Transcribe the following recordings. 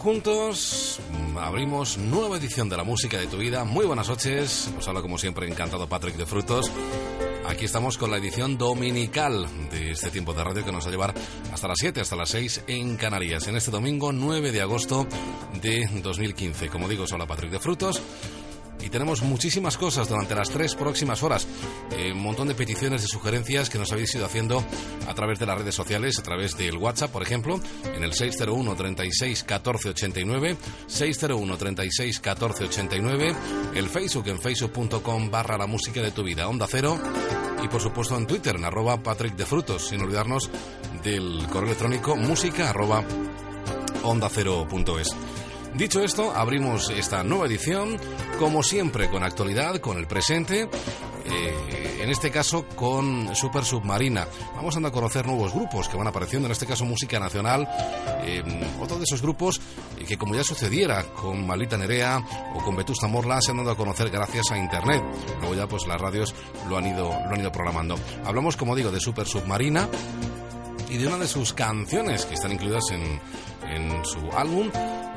Juntos, abrimos nueva edición de la música de tu vida. Muy buenas noches, os habla como siempre encantado Patrick de Frutos. Aquí estamos con la edición dominical de este tiempo de radio que nos va a llevar hasta las 7, hasta las 6 en Canarias. En este domingo 9 de agosto de 2015. Como digo, habla Patrick de Frutos y tenemos muchísimas cosas durante las tres próximas horas. Eh, un montón de peticiones, de sugerencias que nos habéis ido haciendo a través de las redes sociales, a través del WhatsApp, por ejemplo, en el 601 36 14 89, 601 36 14 89, el Facebook en facebook.com barra la música de tu vida, Onda Cero, y por supuesto en Twitter, en arroba Patrick de Frutos, sin olvidarnos del correo electrónico música arroba onda cero.es. Dicho esto, abrimos esta nueva edición, como siempre, con actualidad, con el presente. eh, en este caso con Super Submarina. Vamos a conocer nuevos grupos que van apareciendo, en este caso música nacional, eh, otro de esos grupos eh, que como ya sucediera con Malita Nerea o con Vetusta Morla se han dado a conocer gracias a internet. Luego ya pues las radios lo han ido, lo han ido programando. Hablamos, como digo, de Super Submarina y de una de sus canciones que están incluidas en, en su álbum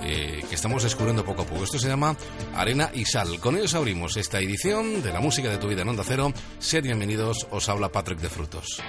eh, que estamos descubriendo poco a poco. Esto se llama Arena y Sal. Con ellos abrimos esta edición de la música de tu vida en Onda Cero. Sed bienvenidos, os habla Patrick de Frutos.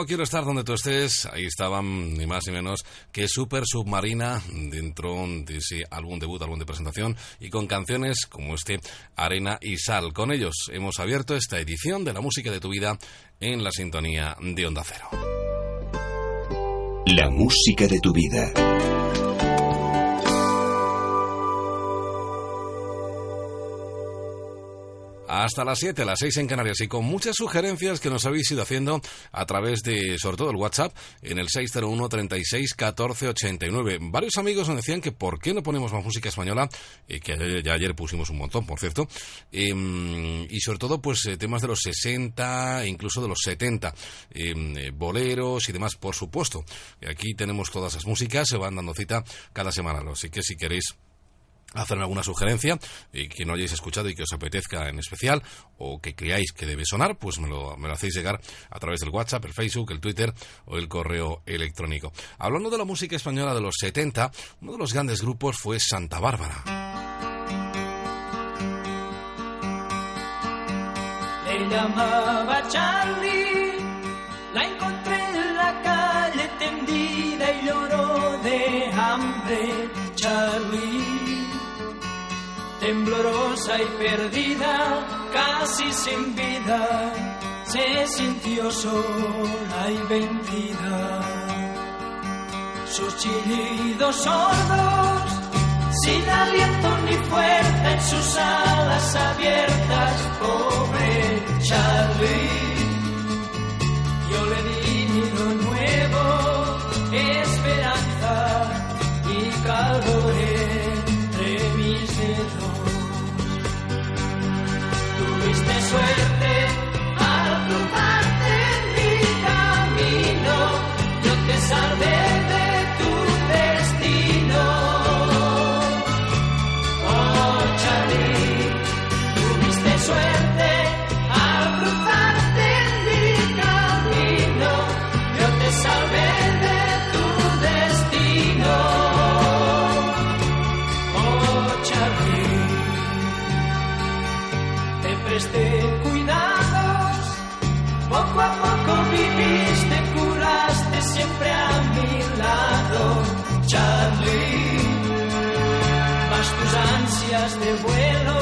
Solo quiero estar donde tú estés. Ahí estaban ni más ni menos que Super Submarina dentro de ese debut, álbum de presentación y con canciones como este Arena y Sal. Con ellos hemos abierto esta edición de la música de tu vida en la sintonía de Onda Cero. La música de tu vida. Hasta las 7, las 6 en Canarias y con muchas sugerencias que nos habéis ido haciendo a través de, sobre todo el WhatsApp, en el 601 36 14 89. Varios amigos nos decían que por qué no ponemos más música española, eh, que ya ayer pusimos un montón, por cierto, em, y sobre todo pues eh, temas de los 60, incluso de los 70, em, eh, boleros y demás, por supuesto. Aquí tenemos todas esas músicas, se van dando cita cada semana, así que si queréis hacerme alguna sugerencia y que no hayáis escuchado y que os apetezca en especial o que creáis que debe sonar, pues me lo, me lo hacéis llegar a través del WhatsApp, el Facebook, el Twitter o el correo electrónico. Hablando de la música española de los 70, uno de los grandes grupos fue Santa Bárbara. Le llamaba Charlie, la encontré en la calle tendida y lloró de hambre, Charlie temblorosa y perdida, casi sin vida, se sintió sola y vendida. Sus chillidos sordos, sin aliento ni fuerza en sus alas abiertas, pobre Charlie. Yo le di lo nuevo, esperanza y calor. Suerte al cruzarte en mi camino, yo te salvé viviste, curaste siempre a mi lado, Charlie. Mas tus ansias de vuelo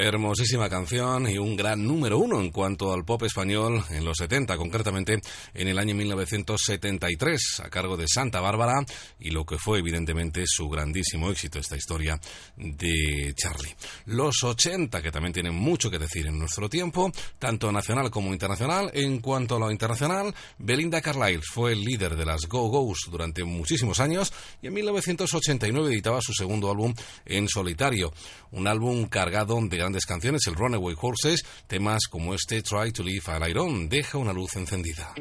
Hermosísima canción y un gran número uno en cuanto al pop español en los 70, concretamente en el año 1973, a cargo de Santa Bárbara y lo que fue evidentemente su grandísimo éxito, esta historia de Charlie. Los 80, que también tienen mucho que decir en nuestro tiempo, tanto nacional como internacional. En cuanto a lo internacional, Belinda Carlisle fue el líder de las Go-Go's durante muchísimos años y en 1989 editaba su segundo álbum en solitario, un álbum cargado de grandes canciones, el Runaway Horses, temas como este Try to Leave a Iron, deja una luz encendida.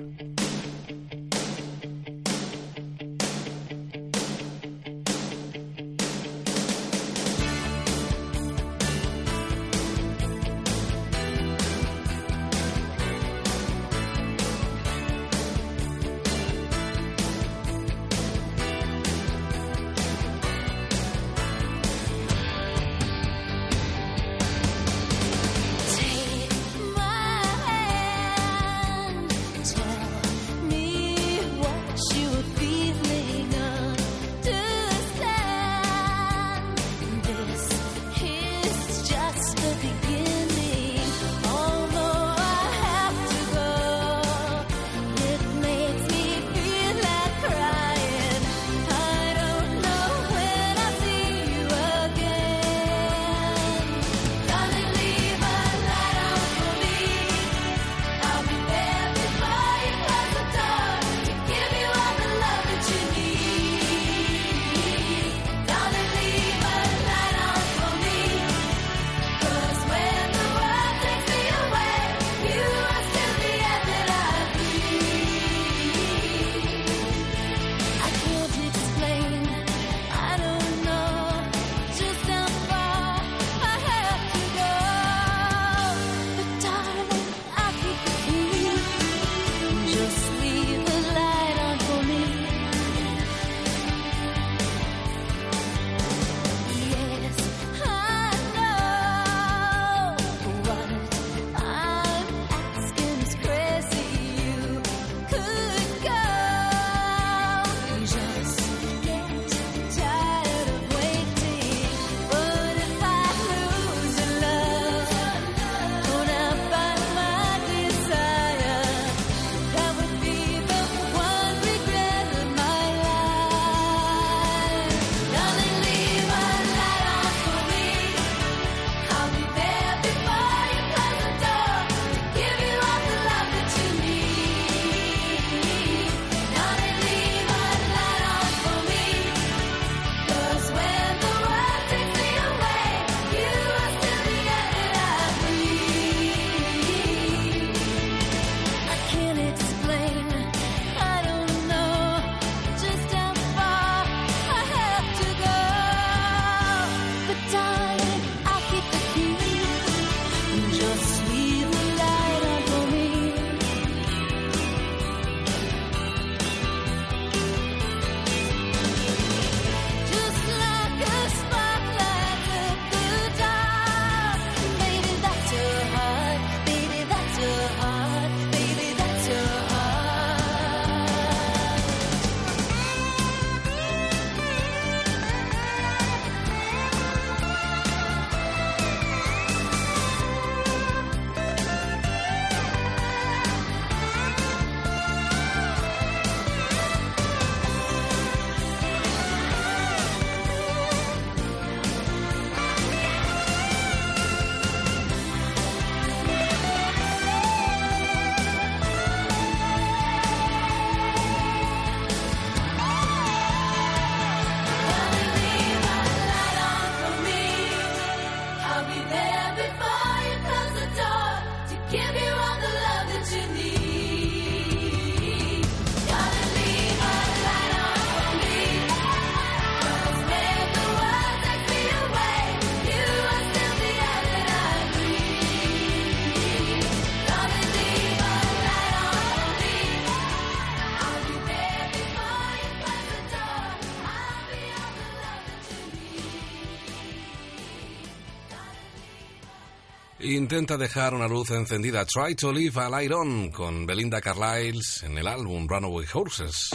intenta dejar una luz encendida. Try to Live a Light On con Belinda Carlisle en el álbum Runaway Horses.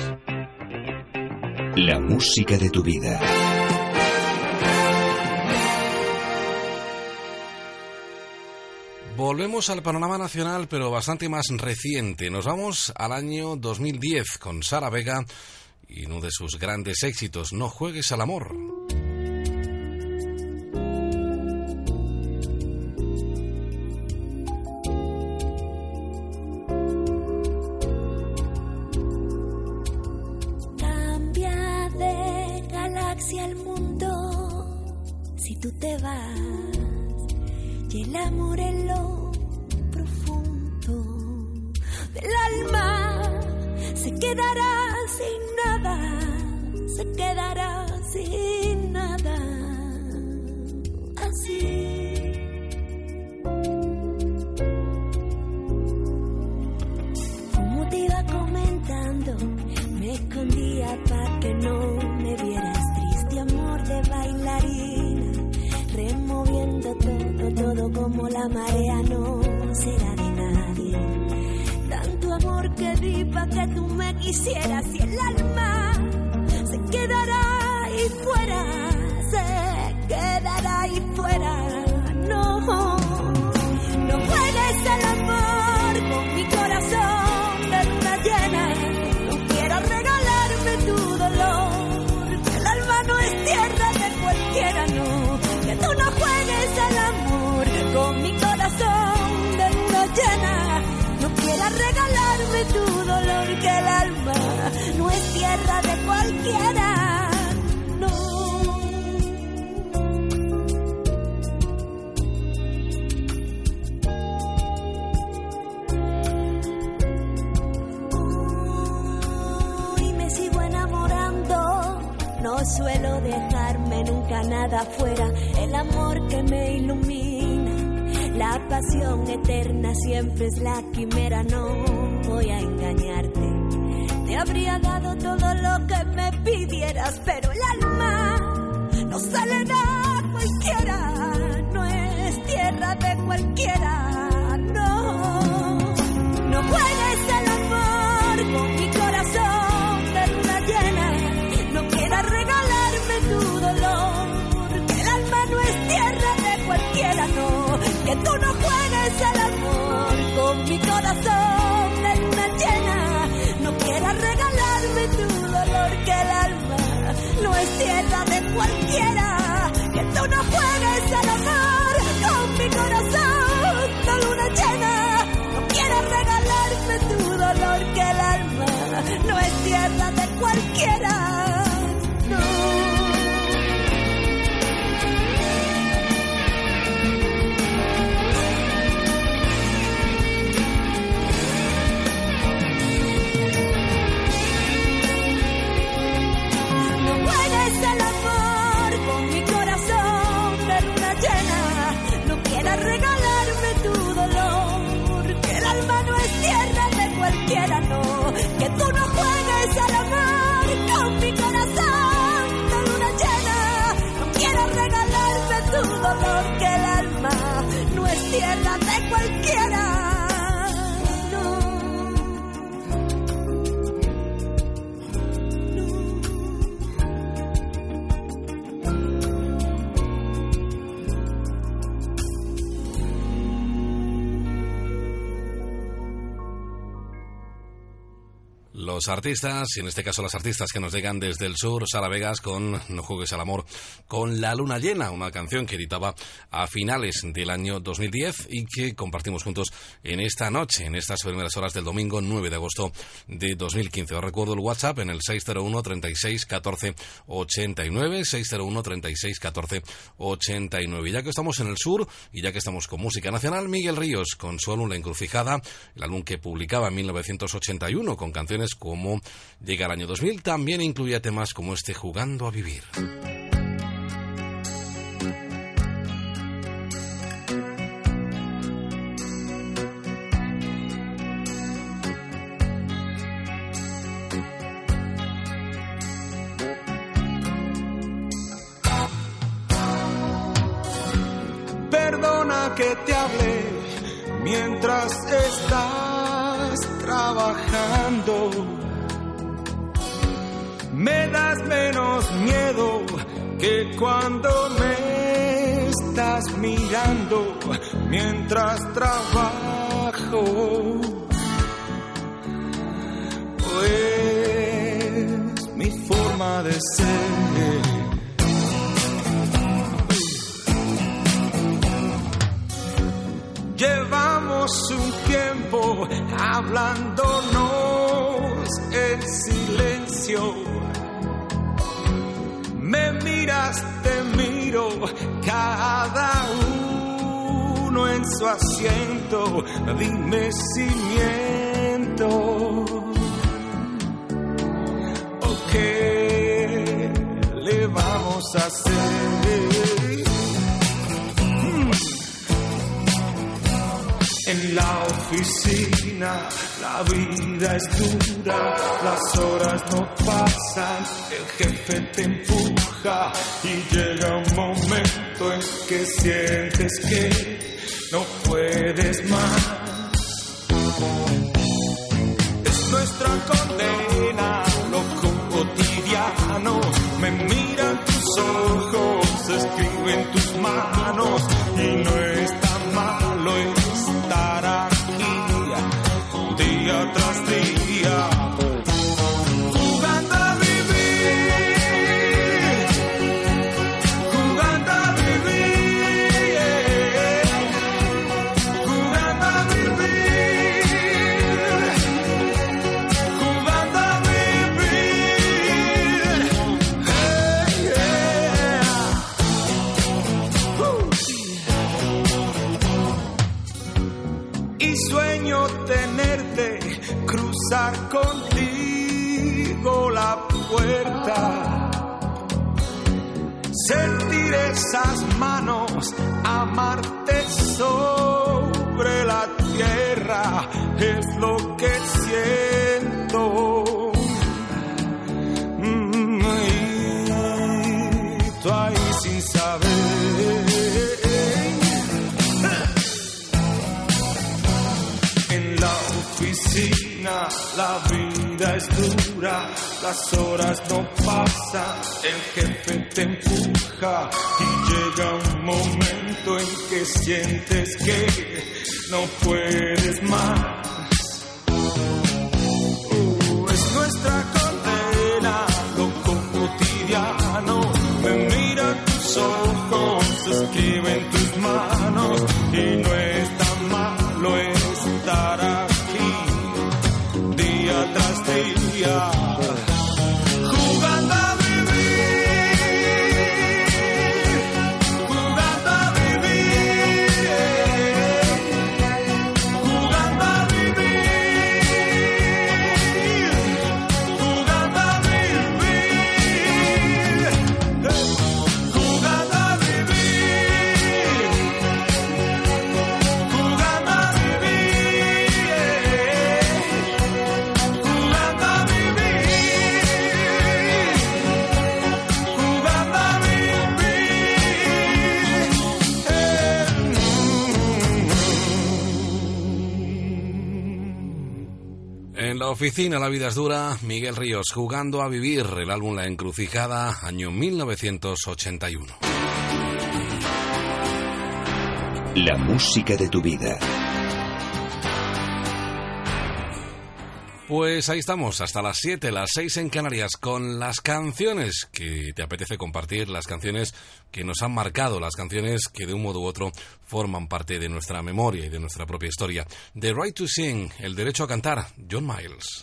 La música de tu vida. Volvemos al panorama nacional, pero bastante más reciente. Nos vamos al año 2010 con Sara Vega y uno de sus grandes éxitos, No juegues al amor. artistas, y en este caso las artistas que nos llegan desde el sur, Sara Vegas con No juegues al amor, con La luna llena, una canción que editaba a finales del año 2010 y que compartimos juntos en esta noche, en estas primeras horas del domingo 9 de agosto 2015. Os recuerdo el WhatsApp en el 601 36 14 89, 601 36 14 89. Y ya que estamos en el sur y ya que estamos con música nacional, Miguel Ríos con su álbum La Encrucijada, el álbum que publicaba en 1981 con canciones como Llega el año 2000, también incluía temas como este Jugando a Vivir. Hacer? En la oficina la vida es dura, las horas no pasan, el jefe te empuja y llega un momento en que sientes que no puedes más. Es nuestra condena, lo cotidiano, me miran ojos, escriben tus manos y no está malo amarte sobre la tierra, es lo que siento. Mm, y tú ahí sin saber. En la oficina la vida es dura, las horas no pasan, el jefe te empuja y llega un momento en que sientes que no puedes más. Uh, es nuestra condena, lo cotidiano, me mira tus ojos, escriben tus manos. Y no es oficina La vida es dura, Miguel Ríos jugando a vivir el álbum La Encrucijada, año 1981. La música de tu vida. Pues ahí estamos, hasta las 7, las 6 en Canarias, con las canciones que te apetece compartir, las canciones que nos han marcado, las canciones que de un modo u otro forman parte de nuestra memoria y de nuestra propia historia. The Right to Sing, el derecho a cantar, John Miles.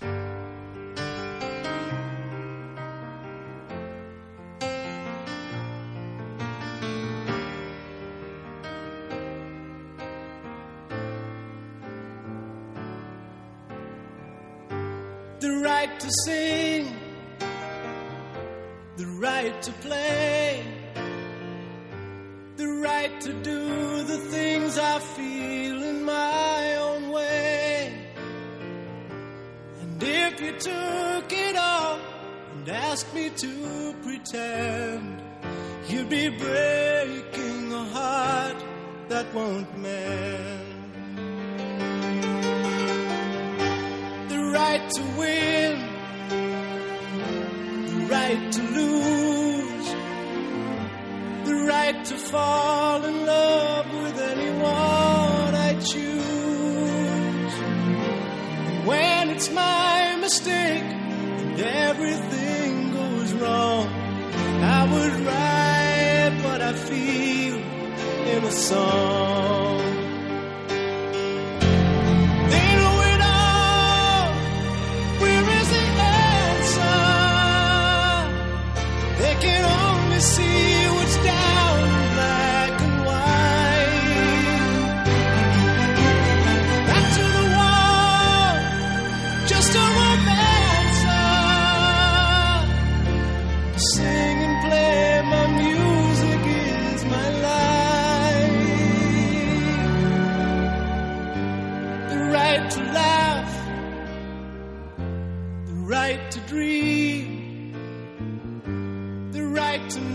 Right to sing, the right to play, the right to do the things I feel in my own way. And if you took it all and asked me to pretend, you'd be breaking a heart that won't mend. Right to win, the right to lose, the right to fall in love with anyone. I choose. And when it's my mistake and everything goes wrong, I would write what I feel in a song.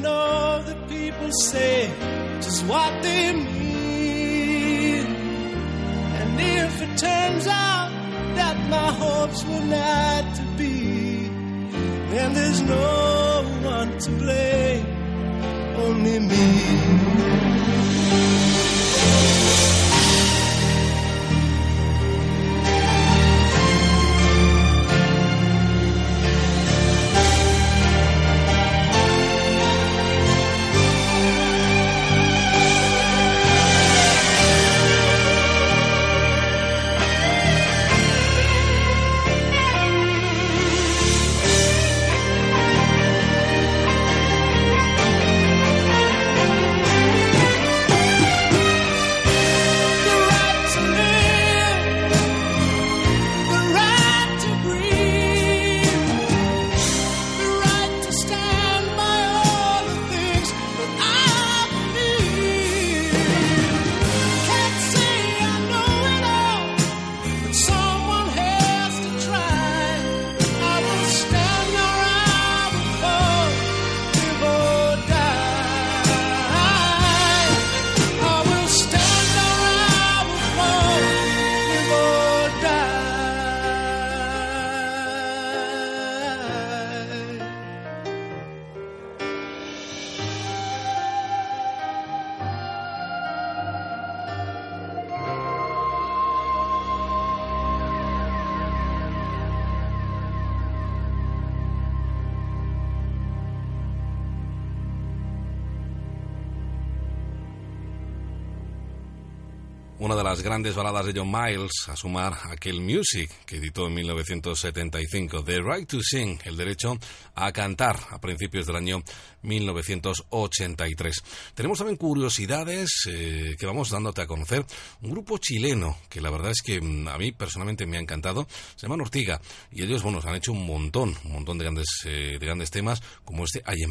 Know that people say just what they mean. And if it turns out that my hopes were not to be, then there's no one to blame, only me. Grandes baladas de John Miles, a sumar aquel Music que editó en 1975, The Right to Sing, el derecho a cantar a principios del año 1983. Tenemos también curiosidades eh, que vamos dándote a conocer. Un grupo chileno que la verdad es que mm, a mí personalmente me ha encantado, se llama Ortiga y ellos, bueno, han hecho un montón, un montón de grandes, eh, de grandes temas como este Hay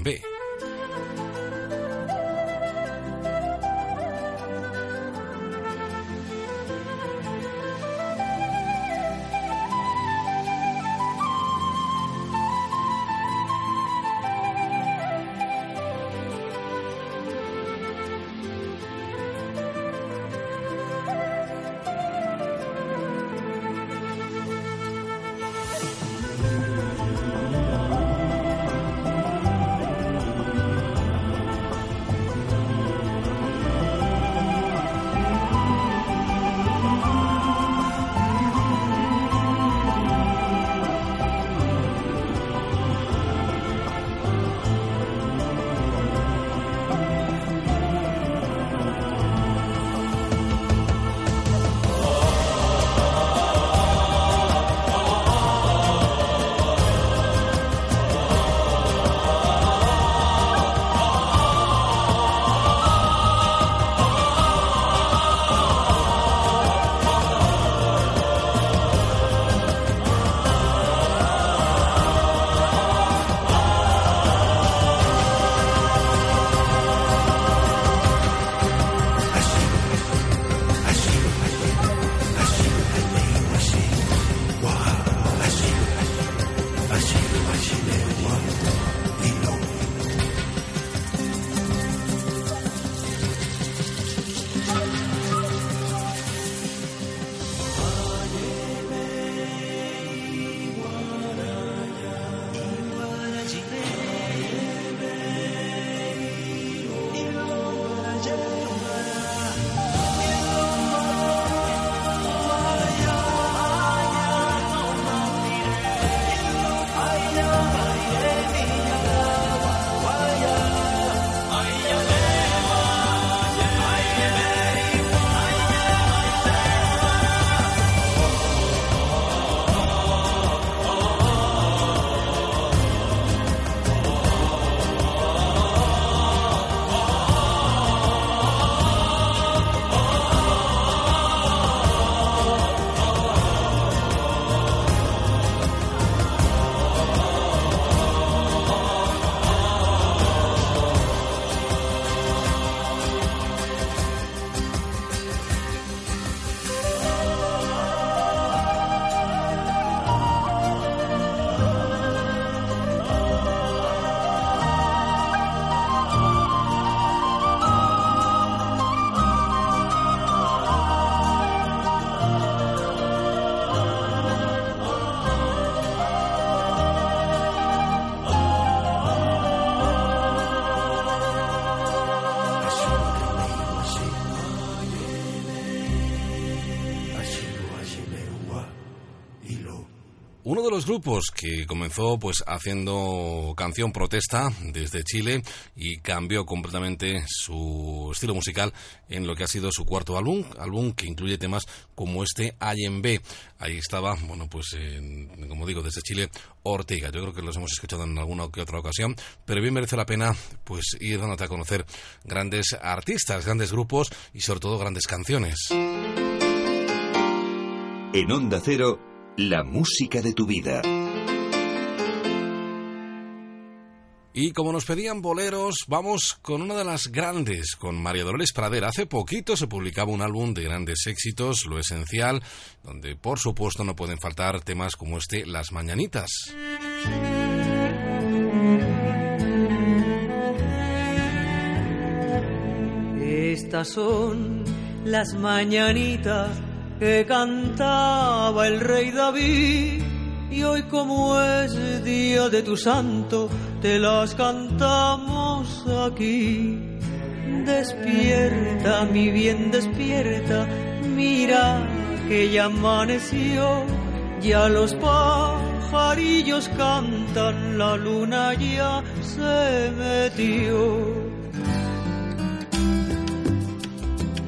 grupos que comenzó pues haciendo canción protesta desde Chile y cambió completamente su estilo musical en lo que ha sido su cuarto álbum, álbum que incluye temas como este B. Ahí estaba, bueno, pues como digo, desde Chile, Ortega. Yo creo que los hemos escuchado en alguna que otra ocasión, pero bien merece la pena pues ir dándote a conocer grandes artistas, grandes grupos y sobre todo grandes canciones. En Onda Cero, la música de tu vida. Y como nos pedían boleros, vamos con una de las grandes, con María Dolores Pradera. Hace poquito se publicaba un álbum de grandes éxitos, Lo Esencial, donde por supuesto no pueden faltar temas como este, Las Mañanitas. Estas son las mañanitas que cantaba el rey David y hoy como es día de tu santo, te las cantamos aquí. Despierta, mi bien, despierta, mira que ya amaneció, ya los pajarillos cantan, la luna ya se metió.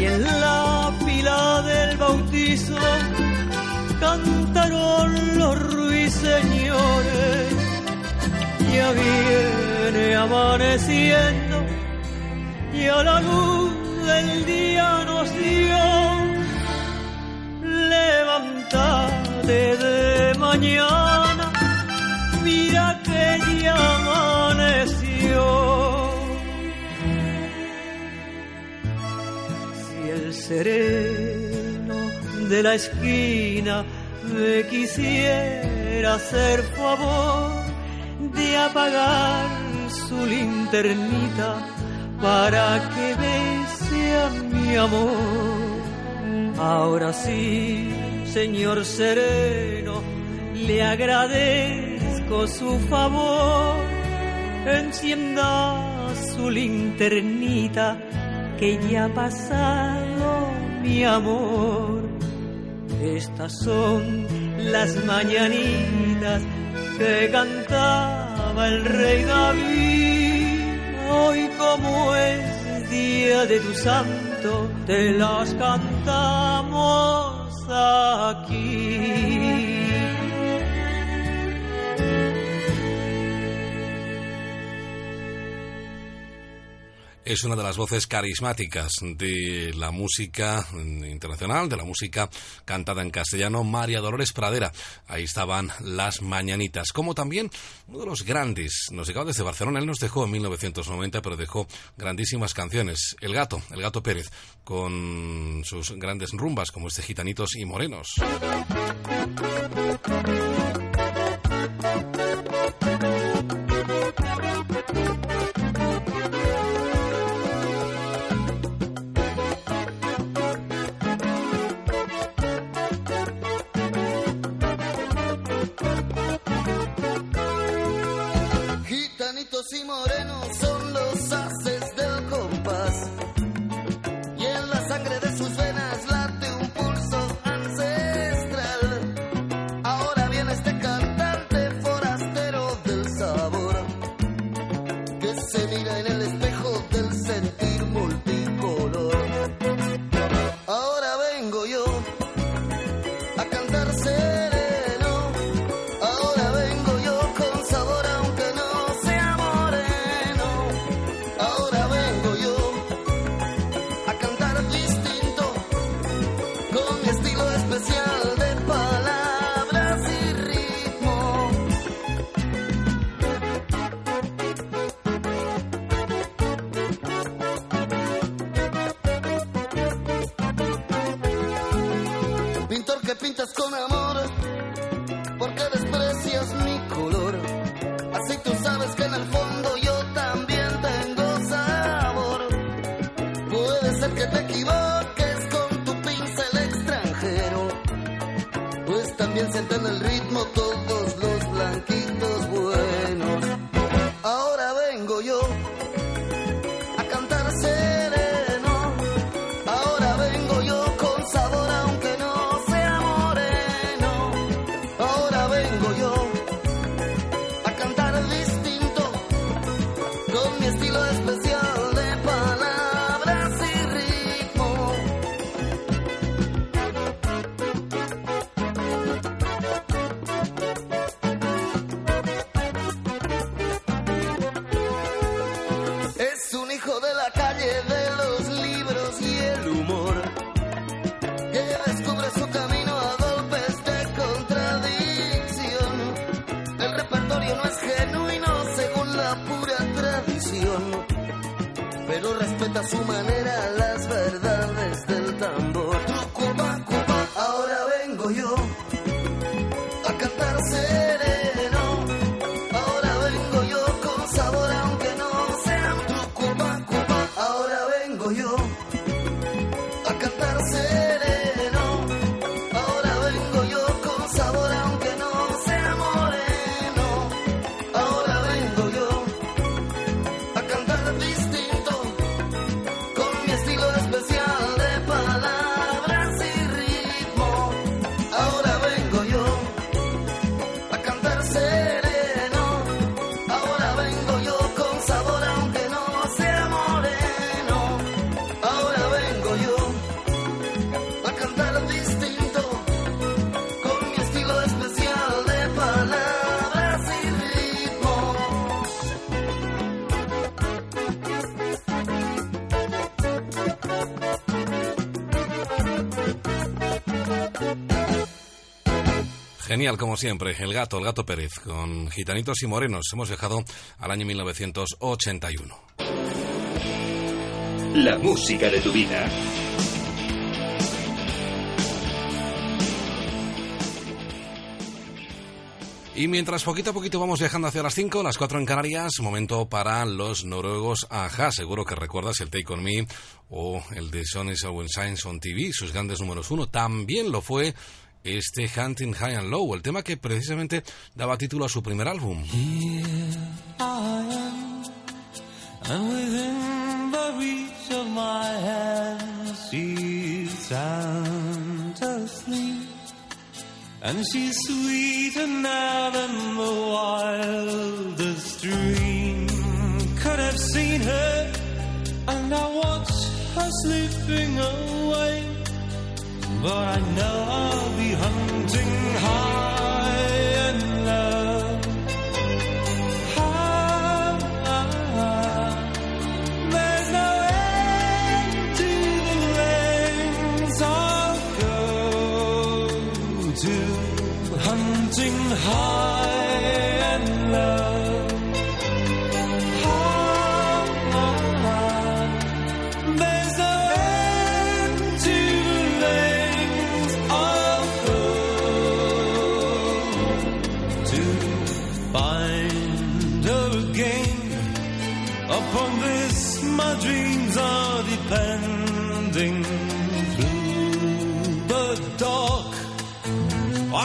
y en la pila del bautizo cantaron los ruiseñores. Ya viene amaneciendo y a la luz del día nos dio. Levántate de mañana, mira que ya sereno de la esquina me quisiera hacer favor de apagar su linternita para que bese a mi amor. Ahora sí, señor sereno, le agradezco su favor. Encienda su linternita que ya ha pasado mi amor. Estas son las mañanitas que cantaba el rey David. Hoy como es día de tu santo, te las cantamos aquí. Es una de las voces carismáticas de la música internacional, de la música cantada en castellano, María Dolores Pradera. Ahí estaban las mañanitas, como también uno de los grandes, nos llegaba desde Barcelona, él nos dejó en 1990, pero dejó grandísimas canciones. El gato, el gato Pérez, con sus grandes rumbas como este Gitanitos y Morenos. Sienten el ritmo todos Genial, como siempre, El Gato, El Gato Pérez, con Gitanitos y Morenos. Hemos viajado al año 1981. La música de tu vida. Y mientras poquito a poquito vamos viajando hacia las 5, las 4 en Canarias, momento para los noruegos Aja. Seguro que recuerdas el Take On Me o el de Sony Owen Science on TV, sus grandes números uno. También lo fue este Hunting High and Low, el tema que precisamente daba título a su primer álbum. And within the reach of my hand, she's sound asleep. And she's sweeter now than the wildest dream could have seen her. And I watch her slipping away. But I know I'll be hunting high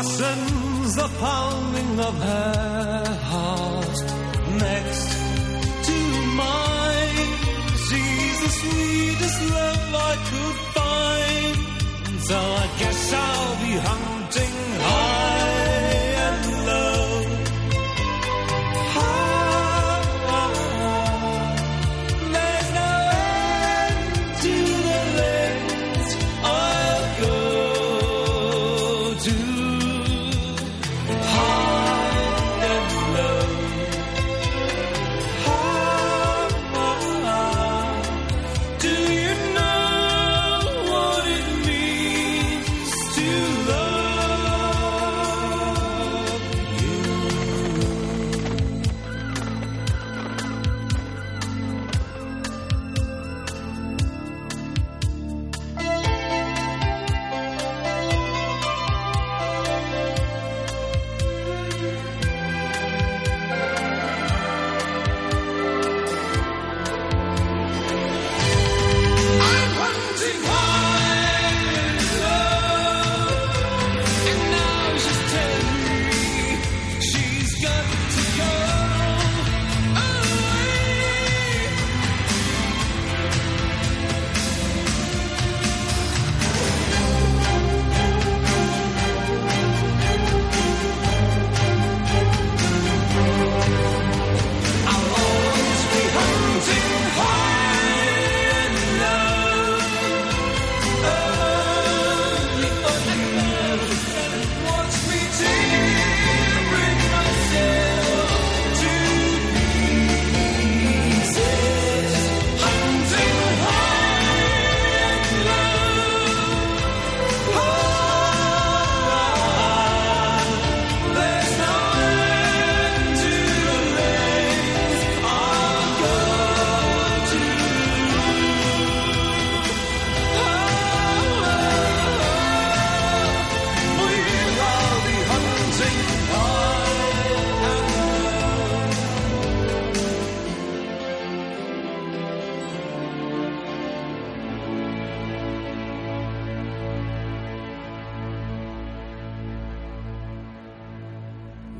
Sense the pounding of her heart next to mine. She's the sweetest love I could find. So I guess I'll be hunting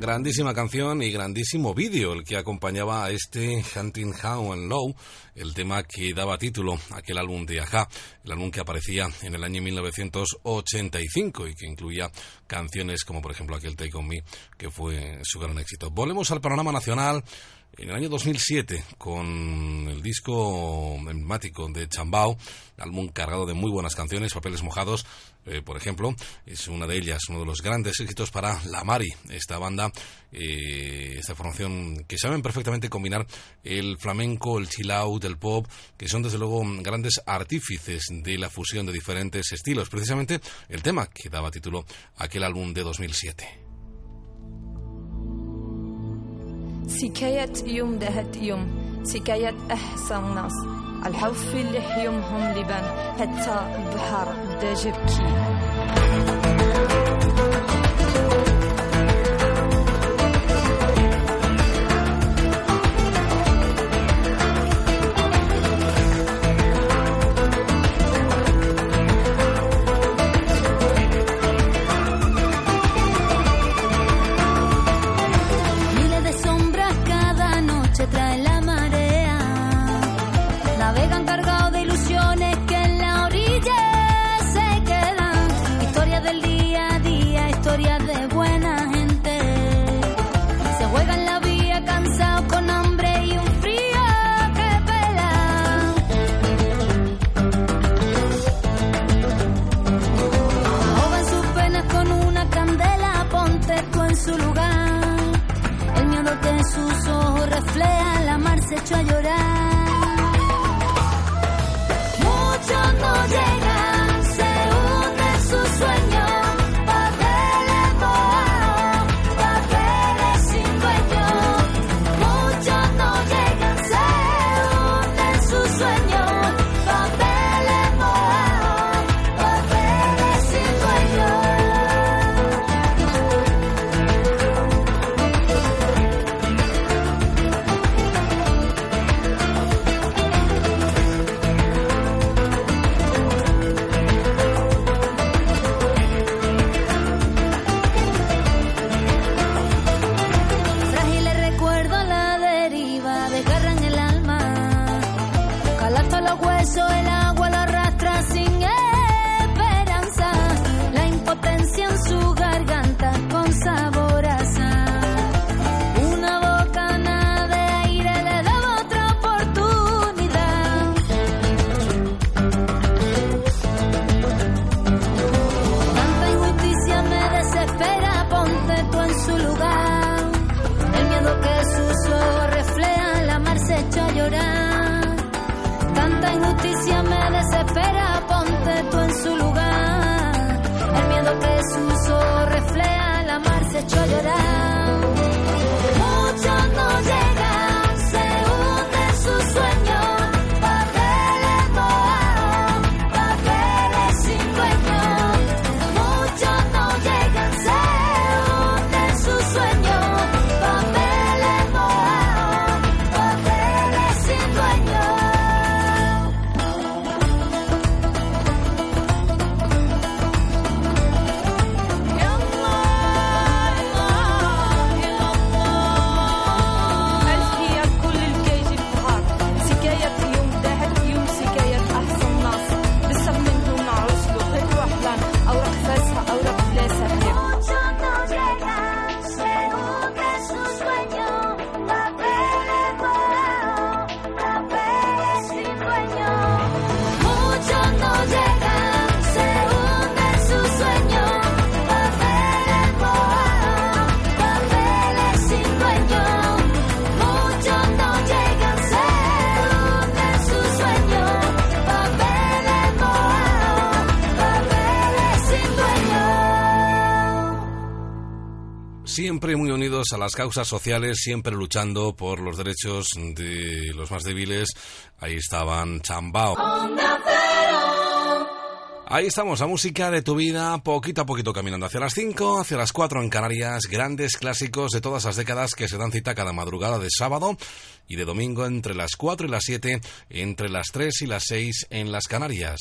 Grandísima canción y grandísimo vídeo el que acompañaba a este Hunting How and Low, el tema que daba título a aquel álbum de Aja, el álbum que aparecía en el año 1985 y que incluía canciones como por ejemplo aquel Take On Me, que fue su gran éxito. Volvemos al panorama nacional en el año 2007 con el disco emblemático de Chambao, álbum cargado de muy buenas canciones, papeles mojados, eh, por ejemplo, es una de ellas, uno de los grandes éxitos para La Mari, esta banda, eh, esta formación que saben perfectamente combinar el flamenco, el chill out, el pop, que son desde luego grandes artífices de la fusión de diferentes estilos, precisamente el tema que daba título a aquel álbum de 2007. سكاية يوم دهت يوم. سكاية أحسن ناس. الحوف اللي يومهم لبان حتى البحر بدا جبكي echó a llorar. Siempre muy unidos a las causas sociales, siempre luchando por los derechos de los más débiles. Ahí estaban Chambao. Ahí estamos, la música de tu vida, poquito a poquito caminando hacia las 5, hacia las 4 en Canarias, grandes clásicos de todas las décadas que se dan cita cada madrugada de sábado y de domingo entre las 4 y las 7, entre las 3 y las 6 en las Canarias.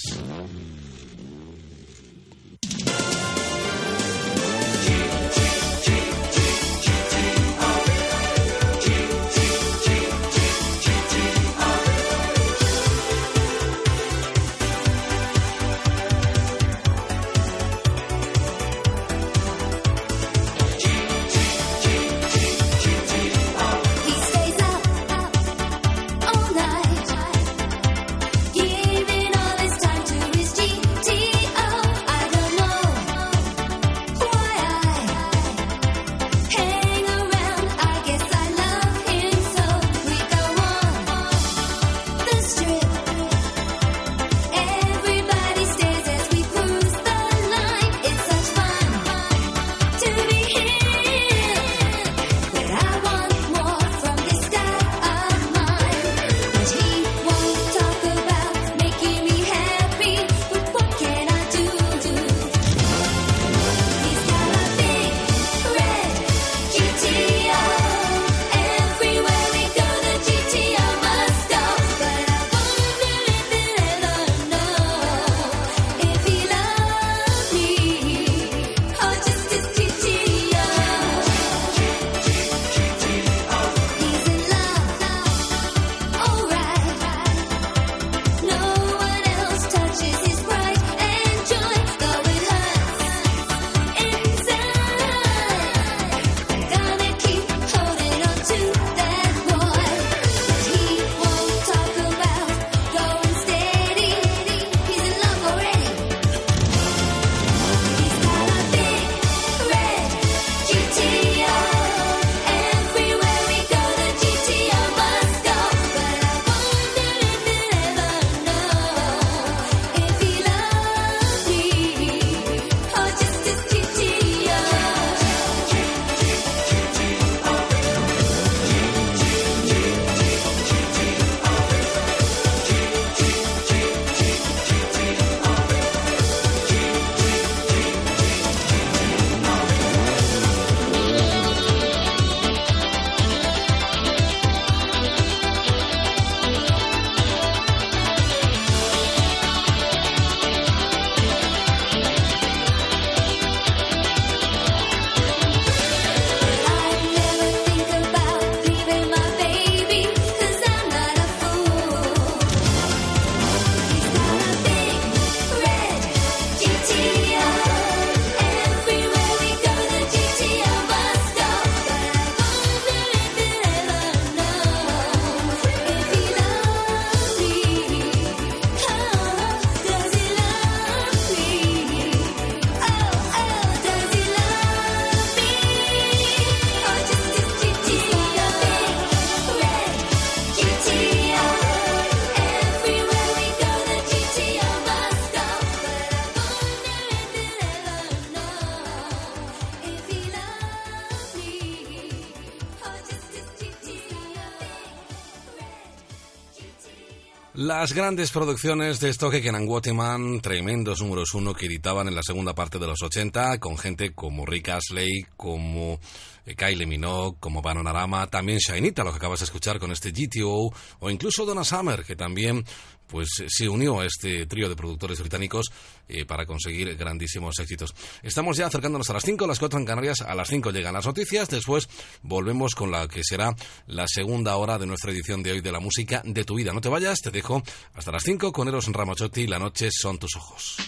Las grandes producciones de Stoke en Waterman, tremendos números uno que editaban en la segunda parte de los 80, con gente como Rick Astley, como eh, Kylie Minogue, como Panorama, también Shinita, lo que acabas de escuchar con este GTO, o incluso Donna Summer, que también pues se unió a este trío de productores británicos eh, para conseguir grandísimos éxitos. Estamos ya acercándonos a las 5, las 4 en Canarias, a las 5 llegan las noticias, después volvemos con la que será la segunda hora de nuestra edición de hoy de la música de tu vida. No te vayas, te dejo hasta las 5 con Eros Ramachotti, la noche son tus ojos.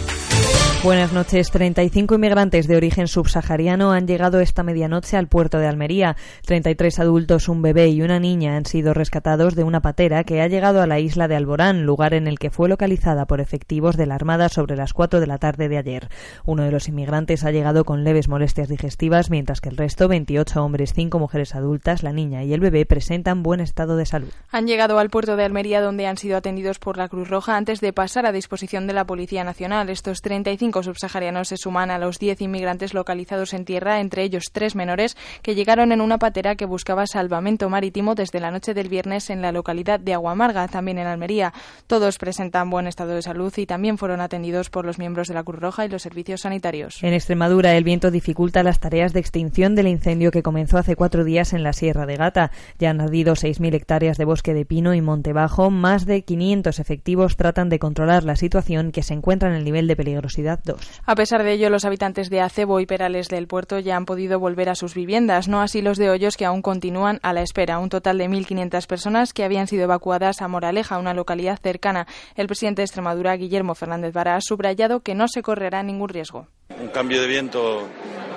Buenas noches. 35 inmigrantes de origen subsahariano han llegado esta medianoche al puerto de Almería. 33 adultos, un bebé y una niña han sido rescatados de una patera que ha llegado a la isla de Alborán, lugar en el que fue localizada por efectivos de la Armada sobre las 4 de la tarde de ayer. Uno de los inmigrantes ha llegado con leves molestias digestivas, mientras que el resto, 28 hombres, 5 mujeres adultas, la niña y el bebé, presentan buen estado de salud. Han llegado al puerto de Almería donde han sido atendidos por la Cruz Roja antes de pasar a disposición de la Policía Nacional. Estos 35 subsaharianos se suman a los 10 inmigrantes localizados en tierra, entre ellos tres menores que llegaron en una patera que buscaba salvamento marítimo desde la noche del viernes en la localidad de Aguamarga, también en Almería. Todos presentan buen estado de salud y también fueron atendidos por los miembros de la Cruz Roja y los servicios sanitarios. En Extremadura, el viento dificulta las tareas de extinción del incendio que comenzó hace cuatro días en la Sierra de Gata. Ya han ardido 6.000 hectáreas de bosque de pino y monte bajo. Más de 500 efectivos tratan de controlar la situación que se encuentra en el nivel de peligrosidad 2. A pesar de ello, los habitantes de Acebo y Perales del puerto ya han podido volver a sus viviendas, no así los de Hoyos que aún continúan a la espera. Un total de 1.500 personas que habían sido evacuadas a Moraleja, una localidad cercana. El presidente de Extremadura, Guillermo Fernández Vara, ha subrayado que no se correrá ningún riesgo. Un cambio de viento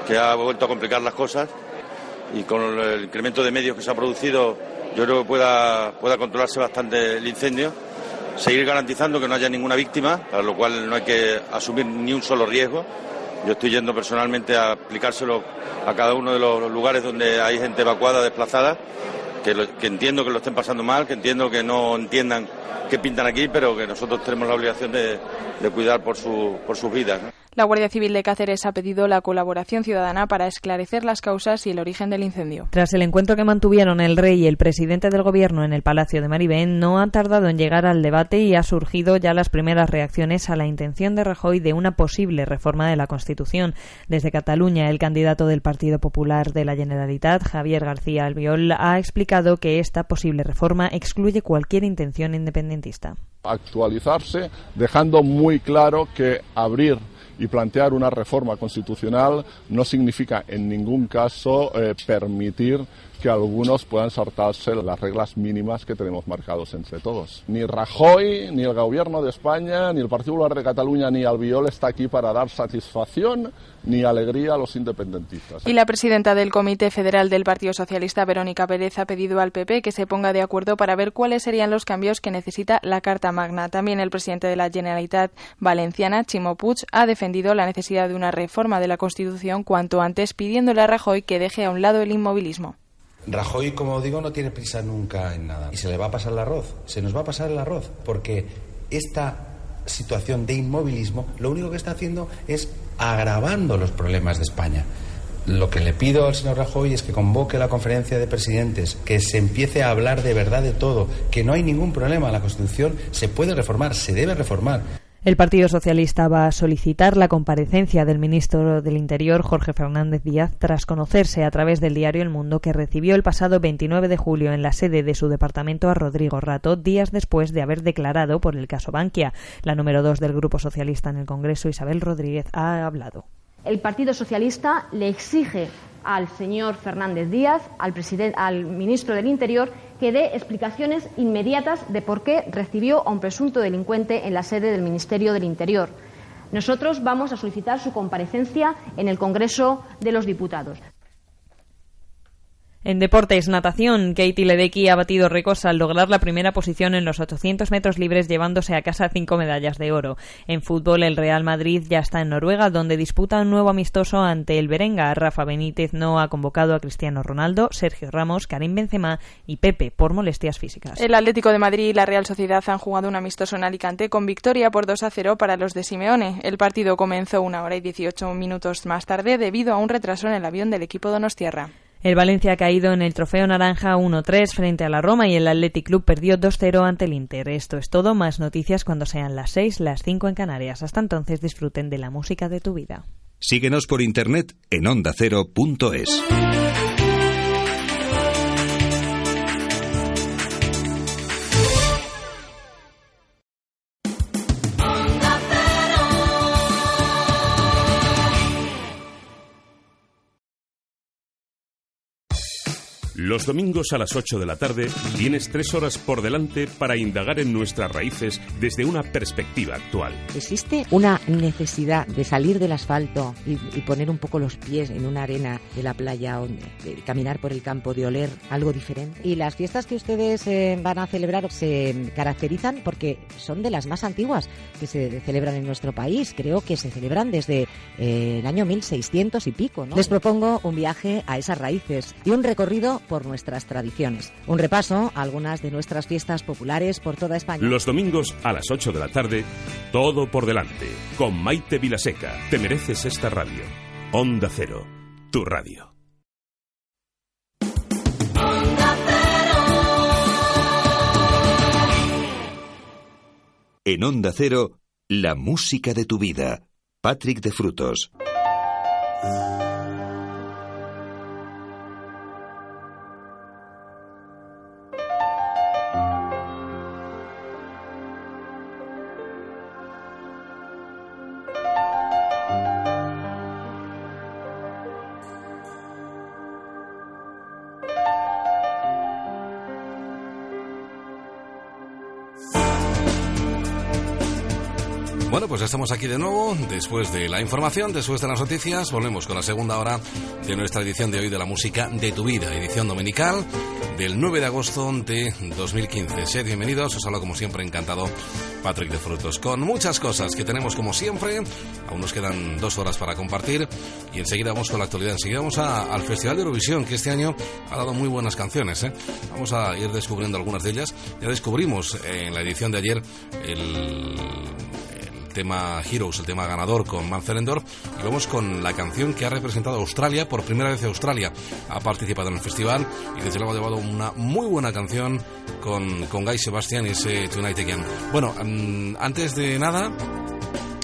que ha vuelto a complicar las cosas y con el incremento de medios que se ha producido, yo creo que pueda, pueda controlarse bastante el incendio seguir garantizando que no haya ninguna víctima, para lo cual no hay que asumir ni un solo riesgo. Yo estoy yendo personalmente a aplicárselo a cada uno de los lugares donde hay gente evacuada, desplazada, que, entiendo que lo estén pasando mal, que entiendo que no entiendan qué pintan aquí, pero que nosotros tenemos la obligación de, cuidar por, su, por sus vidas. La Guardia Civil de Cáceres ha pedido la colaboración ciudadana para esclarecer las causas y el origen del incendio. Tras el encuentro que mantuvieron el rey y el presidente del gobierno en el Palacio de Maribén, no han tardado en llegar al debate y ha surgido ya las primeras reacciones a la intención de Rajoy de una posible reforma de la Constitución. Desde Cataluña, el candidato del Partido Popular de la Generalitat, Javier García Albiol, ha explicado que esta posible reforma excluye cualquier intención independentista. Actualizarse, dejando muy claro que abrir y plantear una reforma constitucional no significa en ningún caso eh, permitir que algunos puedan saltarse las reglas mínimas que tenemos marcados entre todos. Ni Rajoy, ni el Gobierno de España, ni el Partido Popular de Cataluña, ni Albiol está aquí para dar satisfacción ni alegría a los independentistas. Y la presidenta del Comité Federal del Partido Socialista, Verónica Pérez, ha pedido al PP que se ponga de acuerdo para ver cuáles serían los cambios que necesita la Carta Magna. También el presidente de la Generalitat Valenciana, Chimo Puig, ha defendido la necesidad de una reforma de la Constitución cuanto antes, pidiéndole a Rajoy que deje a un lado el inmovilismo. Rajoy, como digo, no tiene prisa nunca en nada. Y se le va a pasar el arroz. Se nos va a pasar el arroz. Porque esta situación de inmovilismo, lo único que está haciendo es agravando los problemas de España. Lo que le pido al señor Rajoy es que convoque la conferencia de presidentes, que se empiece a hablar de verdad de todo, que no hay ningún problema, la Constitución se puede reformar, se debe reformar. El Partido Socialista va a solicitar la comparecencia del ministro del Interior, Jorge Fernández Díaz, tras conocerse a través del diario El Mundo que recibió el pasado 29 de julio en la sede de su departamento a Rodrigo Rato, días después de haber declarado por el caso Bankia. La número dos del Grupo Socialista en el Congreso, Isabel Rodríguez, ha hablado. El Partido Socialista le exige al señor Fernández Díaz, al, ministro del Interior, que dé explicaciones inmediatas de por qué recibió a un presunto delincuente en la sede del Ministerio del Interior. Nosotros vamos a solicitar su comparecencia en el Congreso de los Diputados. En deportes, natación, Katie Ledecky ha batido récords al lograr la primera posición en los 800 metros libres llevándose a casa cinco medallas de oro. En fútbol, el Real Madrid ya está en Noruega donde disputa un nuevo amistoso ante el Berenga. Rafa Benítez no ha convocado a Cristiano Ronaldo, Sergio Ramos, Karim Benzema y Pepe por molestias físicas. El Atlético de Madrid y la Real Sociedad han jugado un amistoso en Alicante con victoria por 2 a 0 para los de Simeone. El partido comenzó una hora y 18 minutos más tarde debido a un retraso en el avión del equipo Donostierra. El Valencia ha caído en el trofeo naranja 1-3 frente a la Roma y el Athletic Club perdió 2-0 ante el Inter. Esto es todo, más noticias cuando sean las 6, las 5 en Canarias. Hasta entonces disfruten de la música de tu vida. Síguenos por internet en ondacero.es. Los domingos a las 8 de la tarde tienes tres horas por delante para indagar en nuestras raíces desde una perspectiva actual. ¿Existe una necesidad de salir del asfalto y, poner un poco los pies en una arena de la playa o de, caminar por el campo, de oler algo diferente? Y las fiestas que ustedes eh, van a celebrar se caracterizan porque son de las más antiguas que se celebran en nuestro país. Creo que se celebran desde eh, el año 1600 y pico. ¿no? Les propongo un viaje a esas raíces y un recorrido por por nuestras tradiciones. Un repaso a algunas de nuestras fiestas populares por toda España. Los domingos a las 8 de la tarde, todo por delante, con Maite Vilaseca. Te mereces esta radio. Onda Cero, tu radio. En Onda Cero, la música de tu vida. Patrick de Frutos. Estamos aquí de nuevo, después de la información, después de las noticias, volvemos con la segunda hora de nuestra edición de hoy de la música de tu vida, edición dominical del 9 de agosto de 2015. Sed bienvenidos, os hablo como siempre encantado Patrick de Frutos, con muchas cosas que tenemos como siempre, aún nos quedan dos horas para compartir y enseguida vamos con la actualidad, enseguida vamos al Festival de Eurovisión, que este año ha dado muy buenas canciones, ¿eh? vamos a ir descubriendo algunas de ellas, ya descubrimos en la edición de ayer el tema Heroes, el tema ganador con Manzelendorf. Y vamos con la canción que ha representado a Australia, por primera vez Australia ha participado en el festival y desde luego ha llevado una muy buena canción con, con Guy Sebastian y ese Tonight Again. Bueno, mm, antes de nada,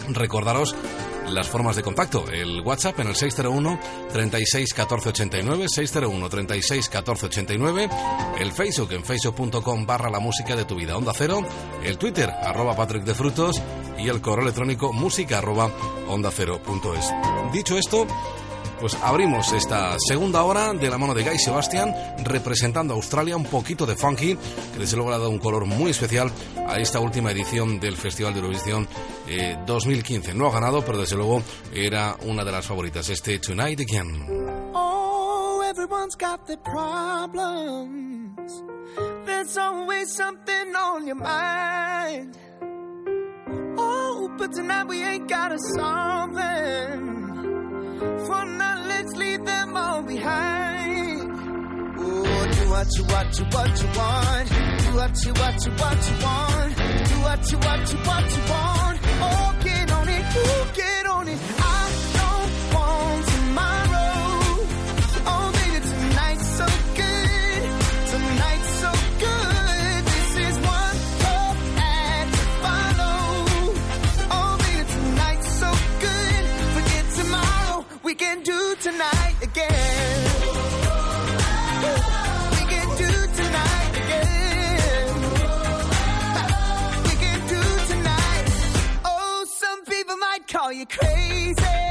recordaros las formas de contacto. El WhatsApp en el 601 36 14 89, 601 36 14 89. El Facebook en facebook.com barra la música de tu vida, onda cero. El Twitter, arroba Patrick de Frutos. Y el correo electrónico música arroba onda cero punto es. Dicho esto, pues abrimos esta segunda hora de la mano de Guy Sebastian, representando a Australia un poquito de funky, que desde luego le ha dado un color muy especial a esta última edición del Festival de Eurovisión 2015. Eh, no ha ganado, pero desde luego era una de las favoritas, este Tonight Again. Oh, everyone's got their problems. There's always something on your mind. Oh, but tonight we ain't gotta solve them. For now, let's leave them all behind. Oh, do what you, what you, what you want. Do what you, what you, what you want. Do what you, what you, what you want. Oh, get on it, ooh, get on it. I can do tonight again. We can do tonight again. We can do tonight. Oh, some people might call you crazy.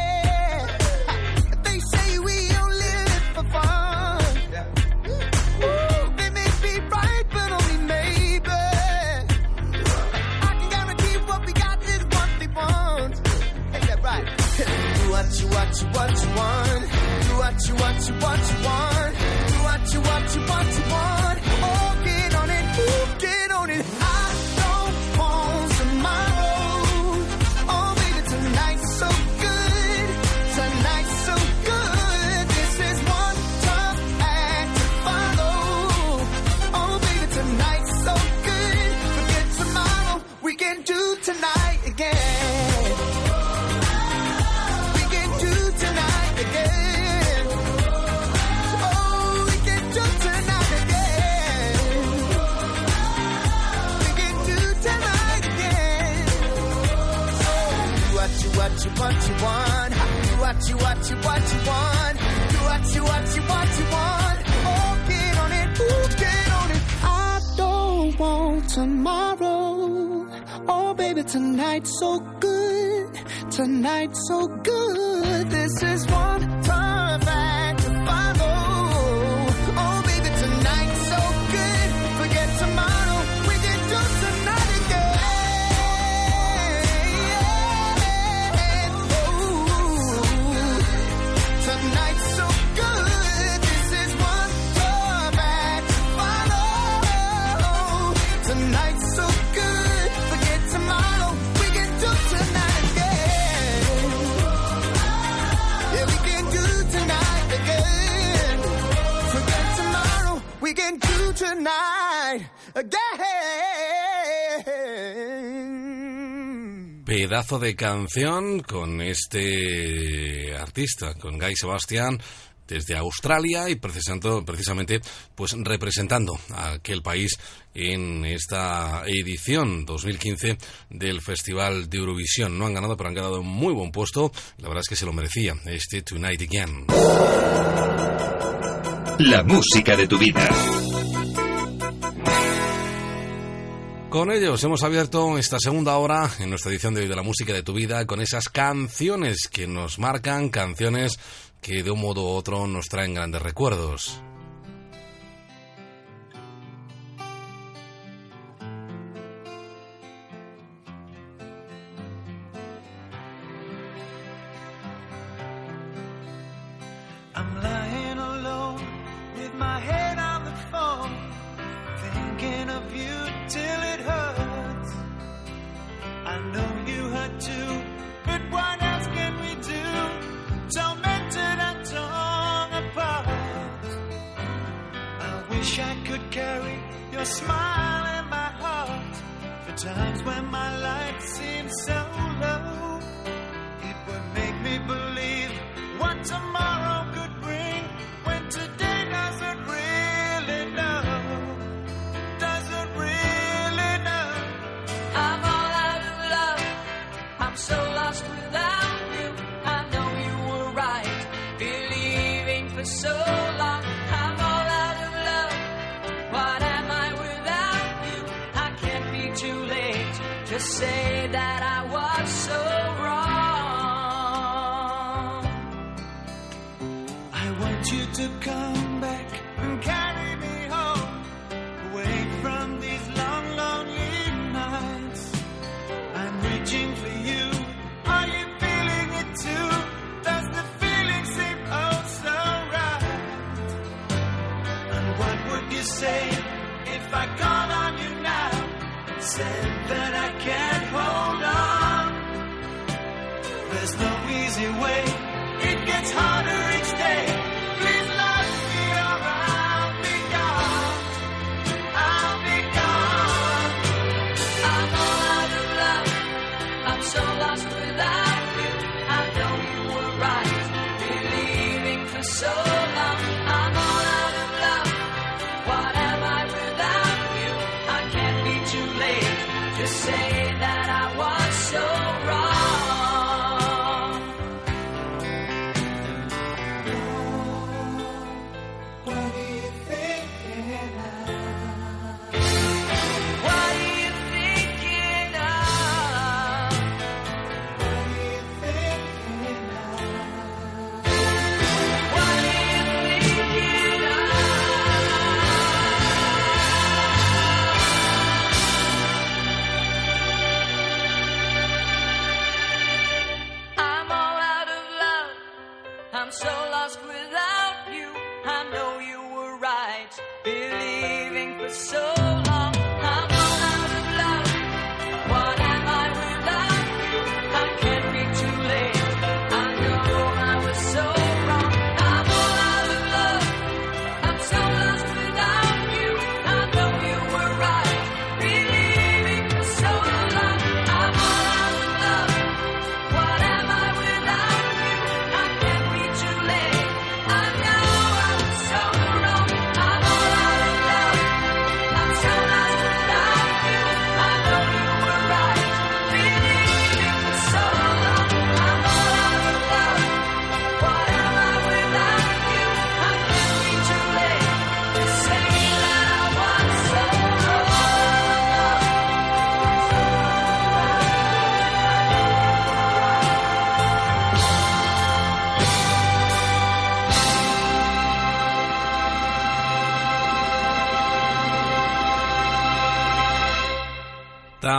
What you, what you, want. Do what you, what you, what you want. Oh, get on it, ooh, get on it. I don't want tomorrow. Oh, baby, tonight's so good. Tonight's so good. This is one tonight again. Pedazo de canción con este artista, con Guy Sebastian desde Australia y precisando- precisamente pues representando a aquel país en esta edición 2015 del Festival de Eurovisión. No han ganado, pero han ganado un muy buen puesto. La verdad es que se lo merecía este Tonight Again. La música de tu vida. Con ellos hemos abierto esta segunda hora en nuestra edición de hoy de la música de tu vida con esas canciones que nos marcan, canciones que de un modo u otro nos traen grandes recuerdos.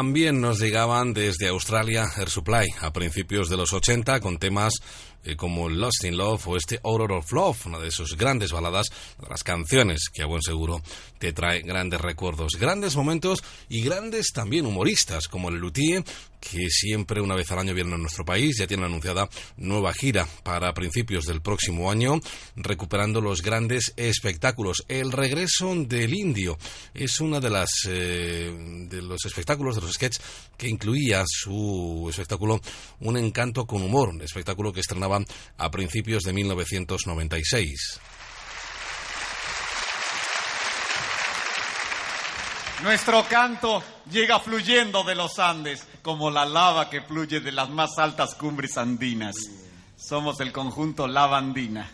También nos llegaban desde Australia Air Supply a principios de los 80 con temas eh, como Lost in Love o este Aurora of Love, una de sus grandes baladas, las canciones que a buen seguro te trae grandes recuerdos, grandes momentos y grandes también humoristas como el Luthier, que siempre una vez al año viene a nuestro país, ya tiene anunciada nueva gira para principios del próximo año, recuperando los grandes espectáculos. El regreso del indio es una de las eh, de los espectáculos, de los sketches que incluía su espectáculo Un encanto con humor, un espectáculo que estrenaba a principios de 1996. Nuestro canto llega fluyendo de los Andes, como la lava que fluye de las más altas cumbres andinas. Somos el conjunto Lava Andina.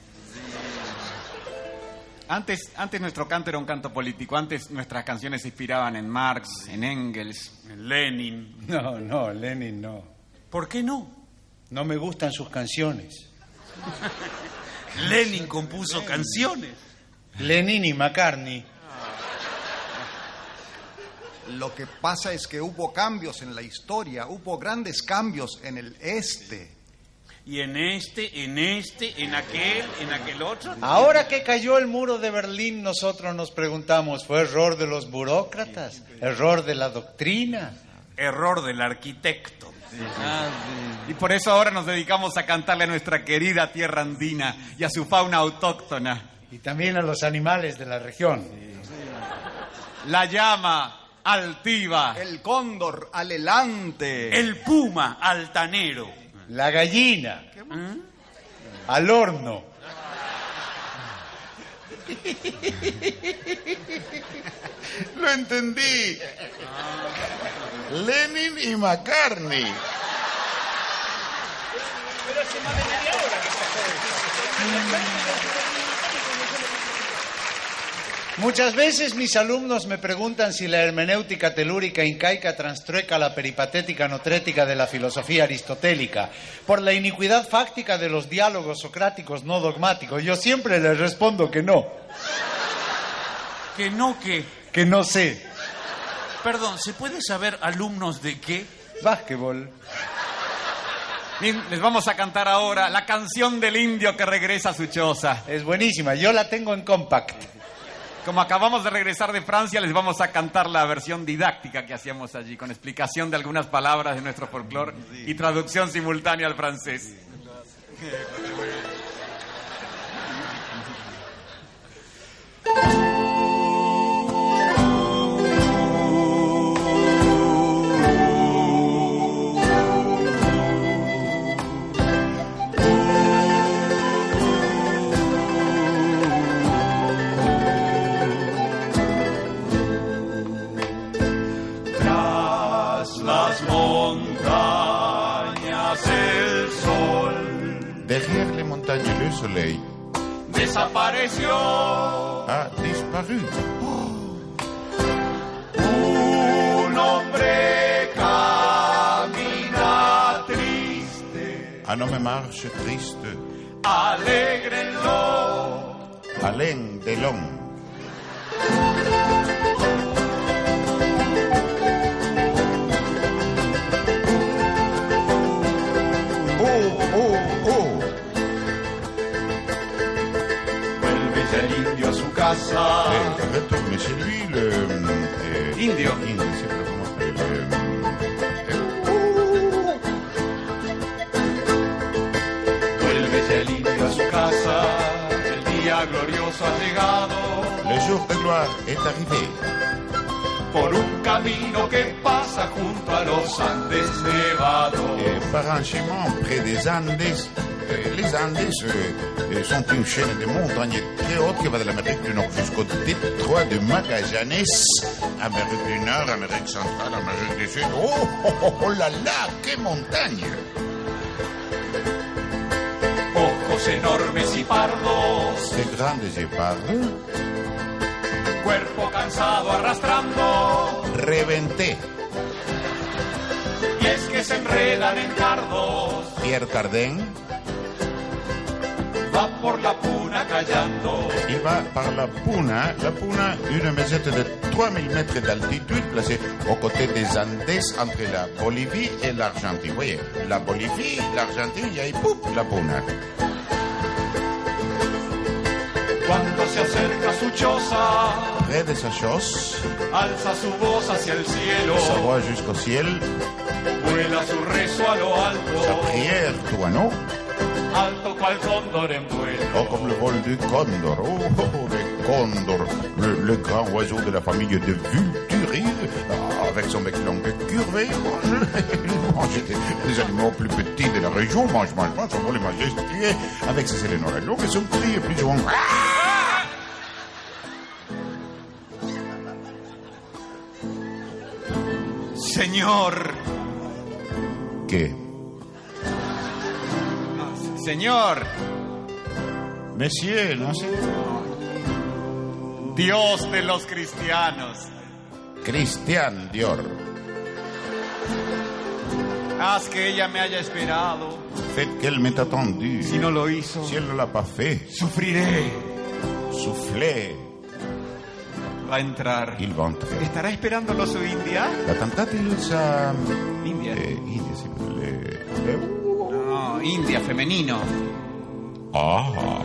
Antes, antes nuestro canto era un canto político, antes nuestras canciones se inspiraban en Marx, en Engels, en Lenin. No, no, Lenin no. ¿Por qué no? No me gustan sus canciones. Lenin compuso canciones. Lenin y McCartney. Lo que pasa es que hubo cambios en la historia, hubo grandes cambios en el este. Y en este, en este, en aquel, en aquel otro. Ahora que cayó el muro de Berlín, nosotros nos preguntamos, ¿fue error de los burócratas? ¿Error de la doctrina? Error del arquitecto. Y por eso ahora nos dedicamos a cantarle a nuestra querida tierra andina y a su fauna autóctona. Y también a los animales de la región. La llama altiva. El cóndor alelante. El puma altanero. La gallina. Al horno. Lo entendí. Lenin y McCartney. Muchas veces mis alumnos me preguntan si la hermenéutica telúrica incaica transtrueca la peripatética notrética de la filosofía aristotélica por la iniquidad fáctica de los diálogos socráticos no dogmáticos. Yo siempre les respondo que no, ¿Que no qué? que no sé. Perdón, ¿se puede saber alumnos de qué? Básquetbol. Bien, les vamos a cantar ahora la canción del indio que regresa a su choza. Es buenísima, yo la tengo en compact. Como acabamos de regresar de Francia, les vamos a cantar la versión didáctica que hacíamos allí, con explicación de algunas palabras de nuestro folclore y traducción simultánea al francés. Tras soleil desapareció. a disparu. Un hombre camina triste, Un homme marche triste, alégrenlo. Alain Delon. Eh, retourne chez lui, le. euh, Indio. Indio, c'est le comment on appelle, Vuelve el indio a su casa, el día glorioso ha llegado. Le jour de gloire est arrivé. Por un camino que pasa junto a los Andes nevados. Et par un chemin près des Andes, euh, les Andes euh, euh, sont une chaîne de montagnes très hautes qui va de l'Amérique du Nord jusqu'au détroit de Magallanes, Amérique du Nord, Amérique centrale, Amérique du Sud. Oh, oh, oh, oh là là, quelle montagne Ojos enormes y pardos, De grandes épargnes, cuerpo cansado arrastrando. reventé. Y es que se enredan en cardos, Pierre Cardin, va por la puna callando. il va par la Puna, la Puna, une mesette de 3000 mètres d'altitude placée aux côtés des Andes entre la Bolivie et l'Argentine. Vous voyez, la Bolivie, l'Argentine, y ahí, ¡pup! la Puna. Cuando se acerca su choza, Près de sa chose, alza su voz hacia el cielo, sa voix jusqu'au ciel, vuela su rezo a lo sa alto, prière tourneau, alto cual cóndor en vuelo. oh, comme le vol du condor. Oh, oh, oh, le condor, le, le grand oiseau de la famille de Vulturides, Ah, avec son bec long et curvé, il mange, des, animaux plus petits de la région, mange, mange, mange, son vol est majestueux, avec ses et longues et son cri est plus souvent... Señor, ¿Qué? señor, Monsieur, no. Dios de los cristianos, Christian Dior. haz que ella me haya esperado. Faites qu'elle m'ait attendu. Si no lo hizo, Si elle ne l'a pas fait, sufriré. Va a entrar. il va. ¿Estará esperándolo su India? La cantante Ilsa... India. Eh, India, sí. Le... No, India femenino. Ah,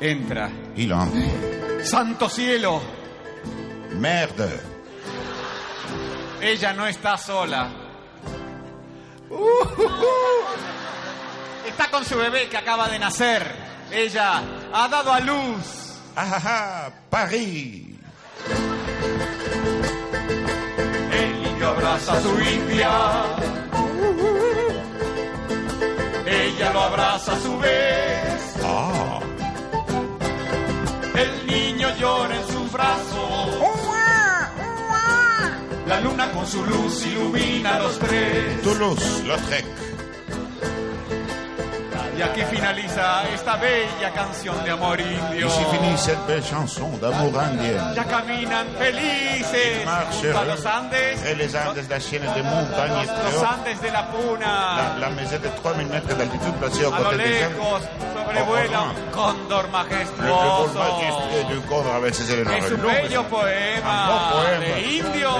Entra. il entre. Santo cielo, Merde. ella no está sola. Está con su bebé que acaba de nacer. Ella ha dado a luz. Ah, Paris. El indio abraza a su india. Ella lo abraza a su vez. Ah, El niño llora en sus brazos. La luna con su luz ilumina a los tres. Toulouse-Lautrec. Y aquí finaliza esta bella canción de amor indio. Ici finit cette belle chanson d'amour indien. Ya caminan felices junto a los Andes, Et les Andes, la chaîne de montagnes los. Andes de la La, Puna. la maison de 3000 mètres d'altitude placée aux A lo lejos sobrevuela un cóndor Le, le vol majestuoso. majestueux du condor avec ses ailes noires Es un bello Un poema. de indio,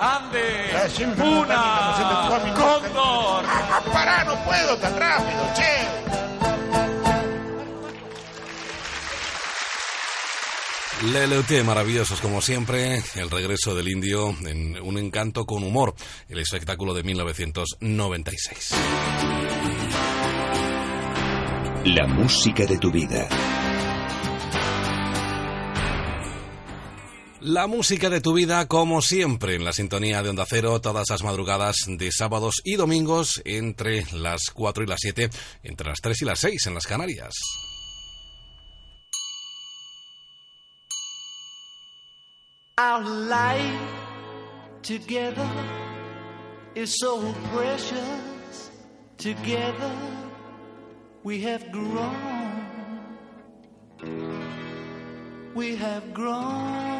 La Andes, chaîne de montagne, la maison de 3000 Puna, mètres. cóndor. Ah, pará, no puedo tan rápido, che. Leleute, maravillosos como siempre, el regreso del indio en un encanto con humor, el espectáculo de 1996. La música de tu vida. La música de tu vida, como siempre, en la sintonía de Onda Cero, todas las madrugadas de sábados y domingos, entre las 4 y las 7, entre las 3 y las 6 en las Canarias. Our life together is so precious. Together we have grown. We have grown.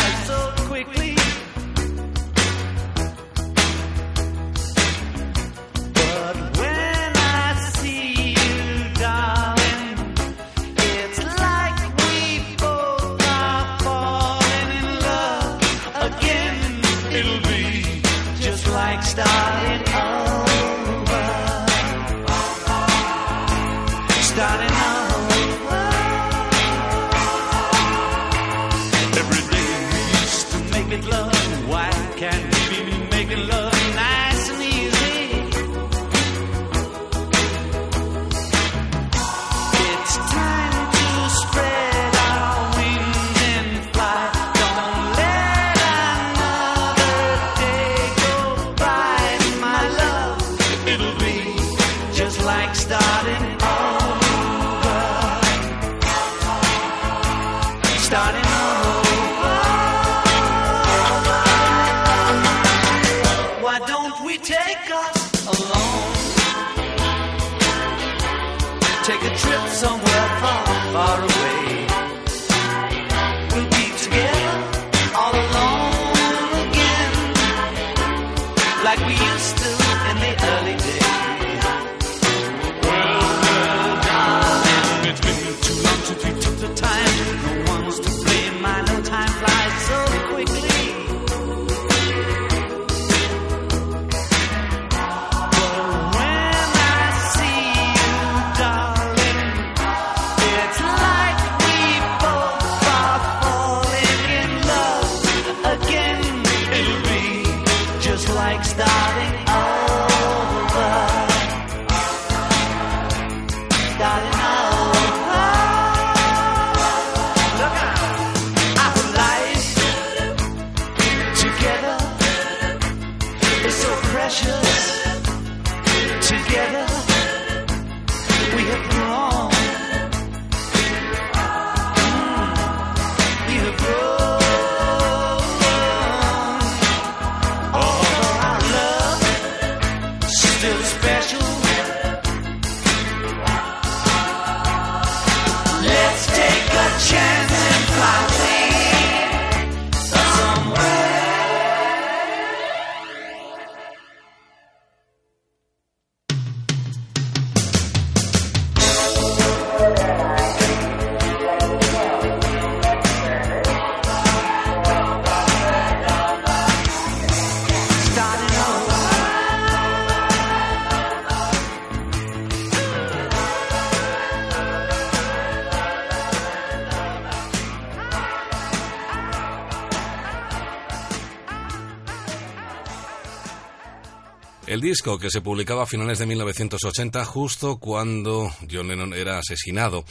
Disco que se publicaba a finales de 1980, justo cuando John Lennon era asesinado.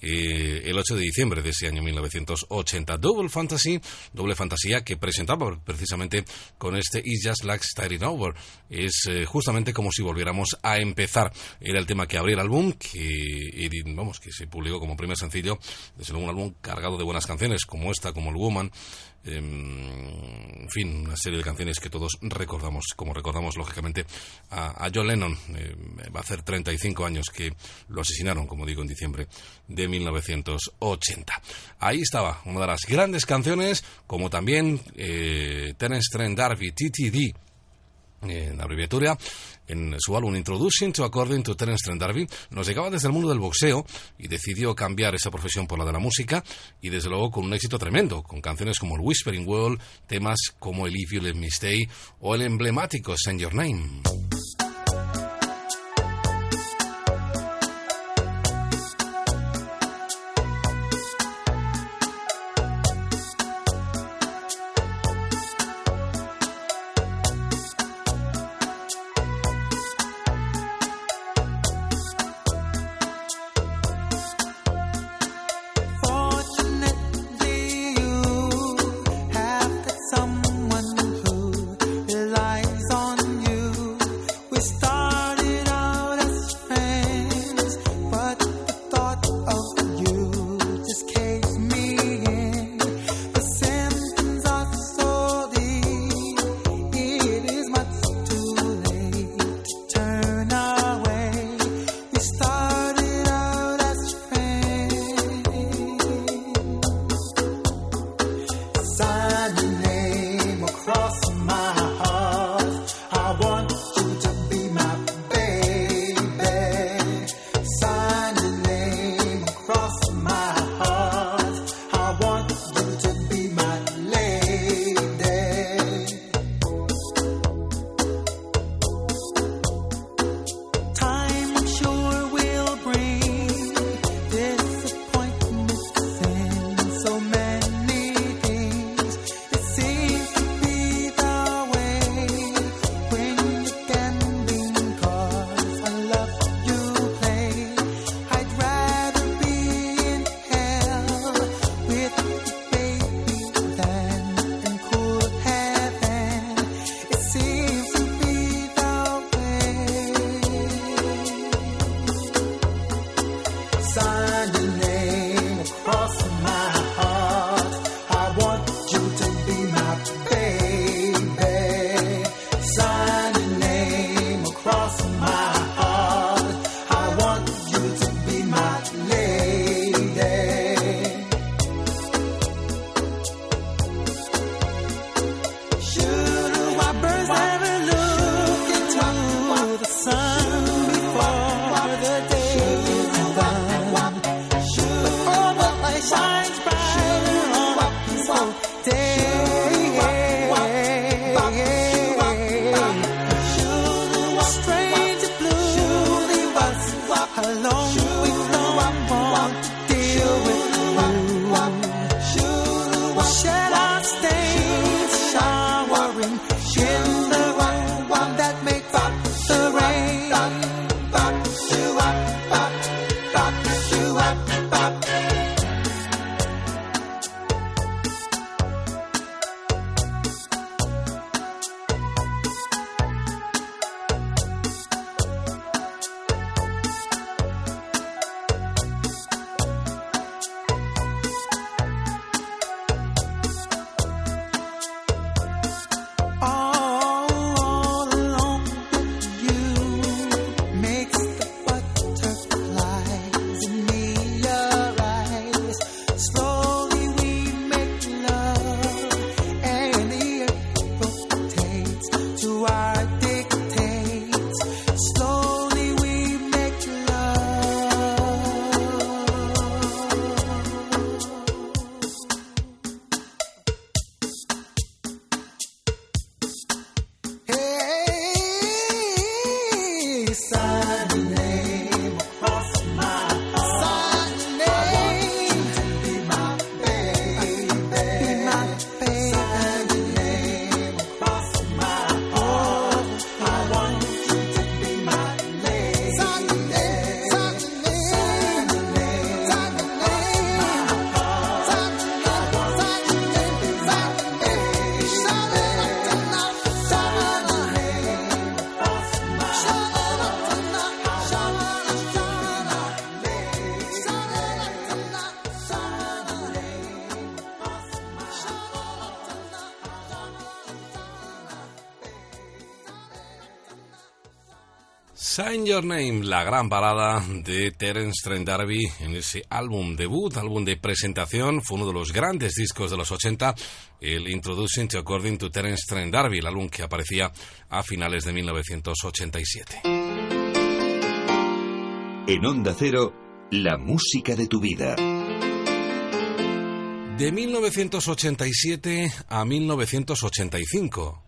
el 8 de diciembre de ese año 1980. Double Fantasy, doble fantasía que presentaba precisamente con este It's Just Like Starting Over. Es eh, justamente como si volviéramos a empezar. Era el tema que abría el álbum, que, vamos, que se publicó como primer sencillo. Desde luego un álbum cargado de buenas canciones, como esta, como el Woman. Em, en fin, una serie de canciones que todos recordamos, como recordamos lógicamente a, John Lennon. Eh, va a hacer 35 años que lo asesinaron, como digo, en diciembre de 1980. Ahí estaba una de las grandes canciones, como también eh, Terence D'Arby, TTD, en abreviatura, en su álbum Introduction to According to Terence Trent D'Arby, nos llegaba desde el mundo del boxeo y decidió cambiar esa profesión por la de la música y desde luego con un éxito tremendo, con canciones como el Whispering World, temas como el If You Let Me Stay o el emblemático Send Your Name. Your Name, la gran parada de Terence Trent D'Arby en ese álbum debut, álbum de presentación, fue uno de los grandes discos de los 80, el Introducing to According to Terence Trent D'Arby, el álbum que aparecía a finales de 1987. En Onda Cero, la música de tu vida. De 1987 a 1985.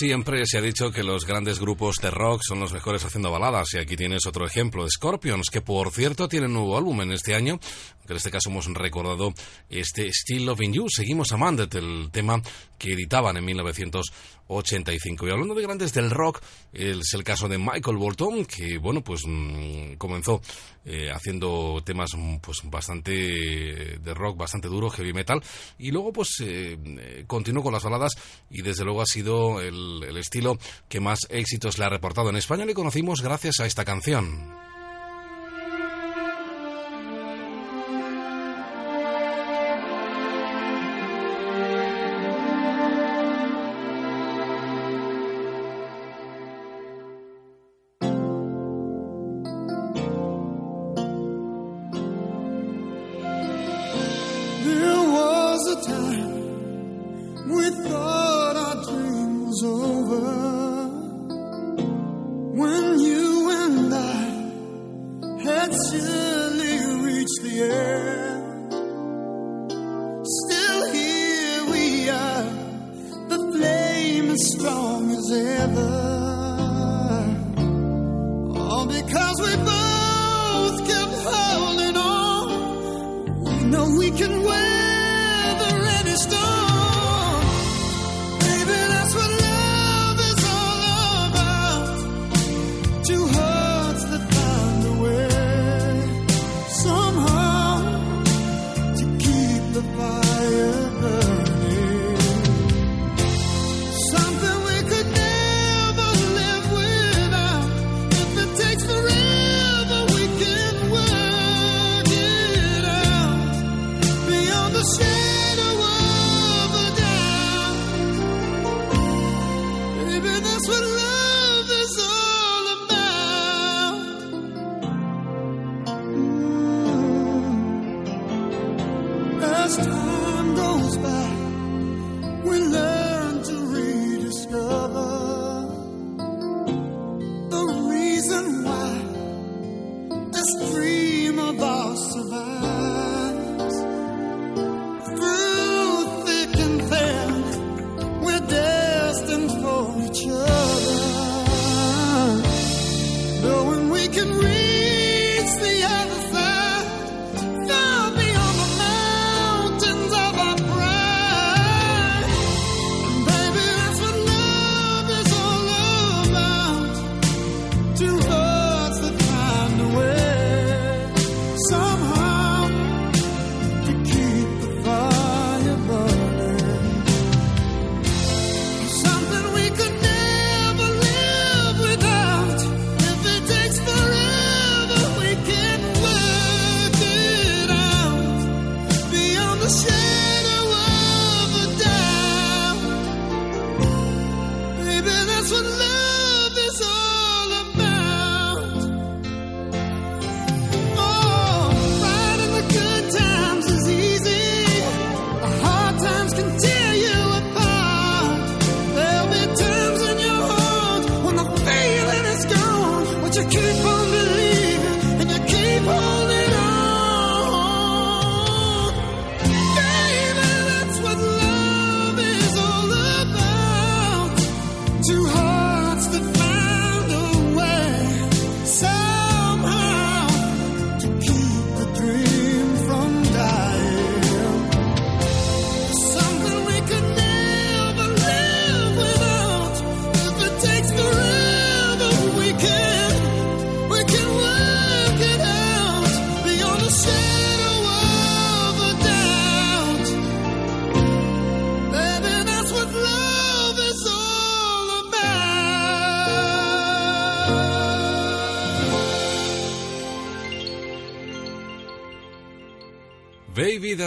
Siempre se ha dicho que los grandes grupos de rock son los mejores haciendo baladas y aquí tienes otro ejemplo, Scorpions, que por cierto tienen nuevo álbum en este año, que en este caso hemos recordado este Still Loving You, Seguimos Amándote, el tema que editaban en 1985. Y hablando de grandes del rock, es el caso de Michael Bolton, que bueno, pues mm, comenzó eh, haciendo temas mm, pues bastante de rock, bastante duro, heavy metal, y luego pues eh, eh, continuó con las baladas y desde luego ha sido el, el estilo que más éxitos le ha reportado en España. Le conocimos gracias a esta canción.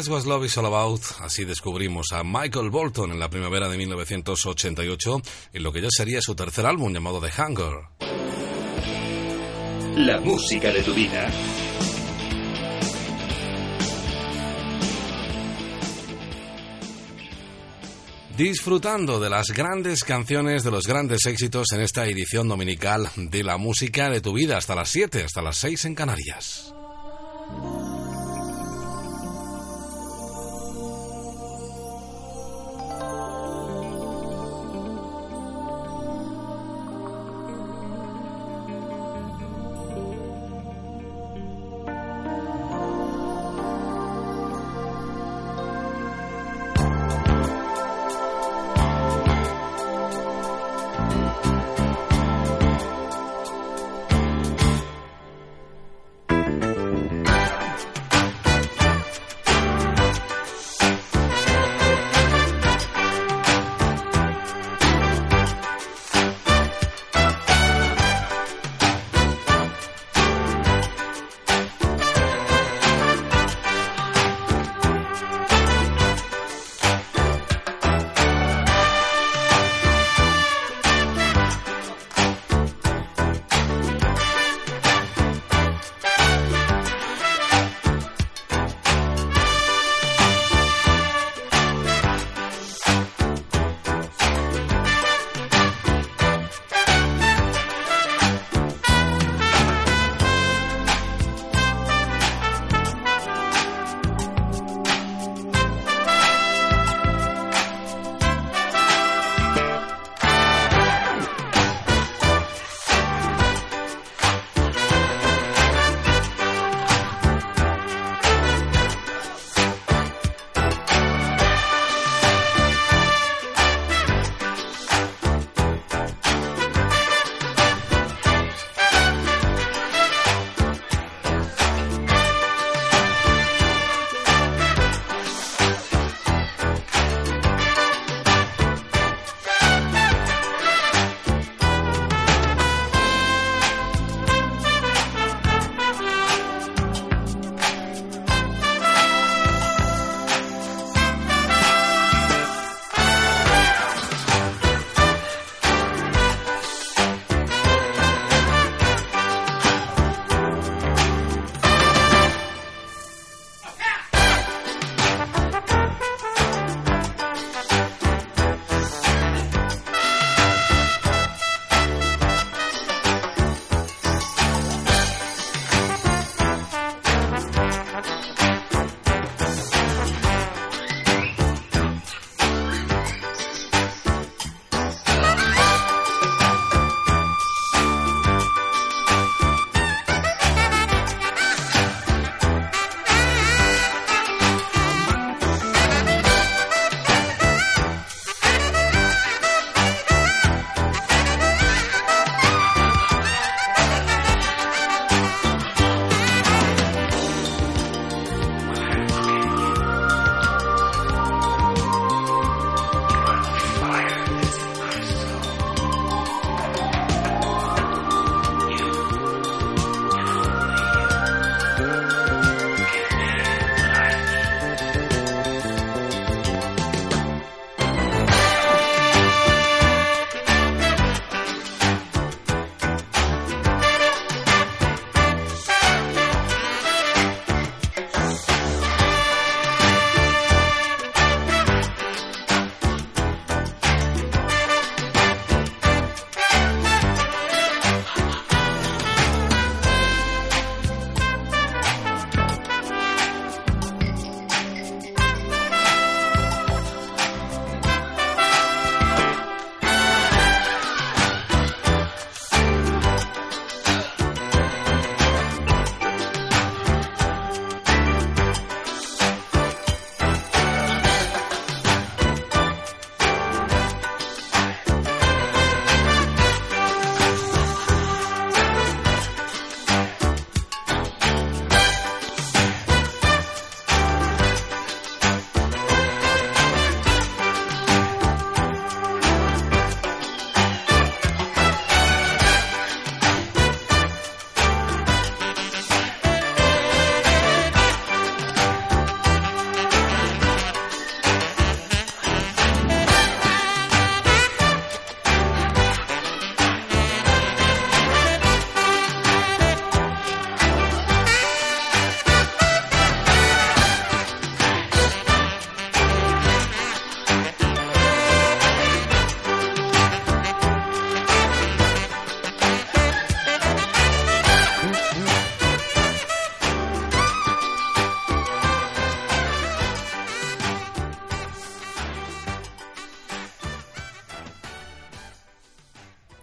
That's What Love Is All About. Así descubrimos a Michael Bolton en la primavera de 1988 en lo que ya sería su tercer álbum llamado The Hunger. La música de tu vida. Disfrutando de las grandes canciones, de los grandes éxitos en esta edición dominical de la música de tu vida hasta las 7, hasta las 6 en Canarias.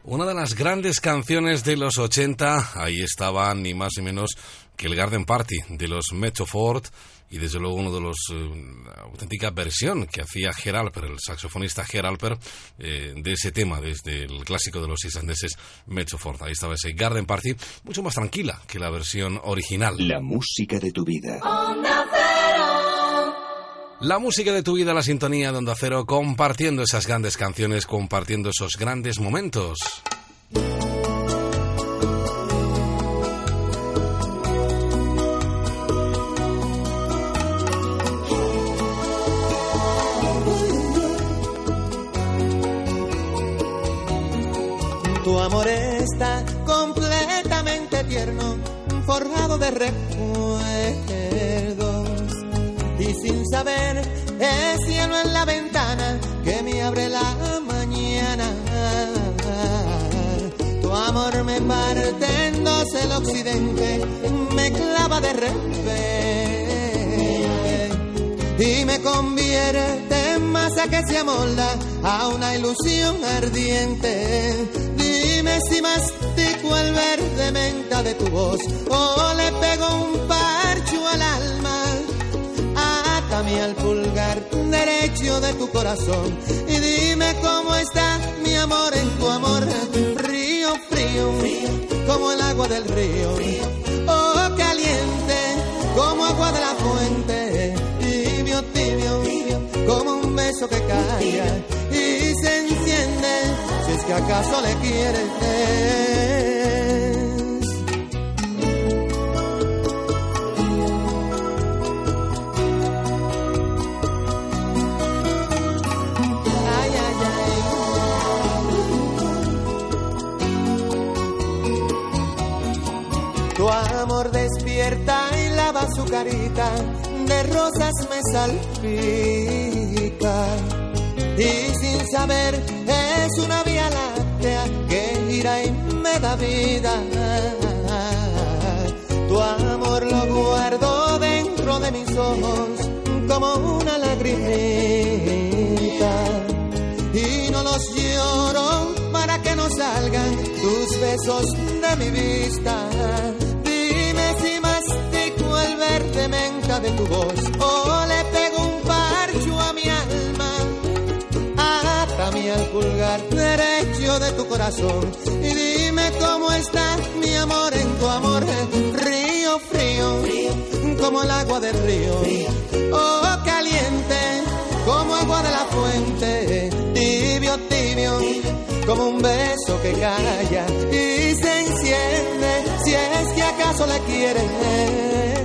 Una de las grandes canciones de los 80, ahí estaba ni más ni menos que el Garden Party de los Metro Ford y desde luego uno de los eh, auténtica versión que hacía Geralper, el saxofonista Geralper, eh, de ese tema desde el clásico de los islandeses Metro Ford. Ahí estaba ese Garden Party, mucho más tranquila que la versión original. La música de tu vida. La música de tu vida, la sintonía de Onda Cero, compartiendo esas grandes canciones, compartiendo esos grandes momentos. Tu amor está completamente tierno, forjado de recuerdos. Sin saber, es cielo en la ventana que me abre la mañana. Tu amor me parte en dos el occidente, me clava de repente y me convierte en masa que se amolda a una ilusión ardiente. Dime si mastico el verde menta de tu voz o le pego un Atame al pulgar derecho de tu corazón y dime cómo está mi amor en tu amor. Frío, frío, como el agua del río. Oh, caliente, como agua de la fuente. Tibio, tibio, como un beso que calla y se enciende. Si es que acaso le quieres. Carita, de rosas me salpica. Y sin saber es una vía láctea que gira y me da vida. Tu amor lo guardo dentro de mis ojos como una lagrimita y no los lloro para que no salgan tus besos de mi vista. Menta de tu voz o le pego un parcho a mi alma. Atame al pulgar derecho de tu corazón y dime cómo está mi amor en tu amor. Río frío, como el agua del río. Oh, caliente, como agua de la fuente. Tibio, tibio, como un beso que calla y se enciende. Si es que acaso la quieres.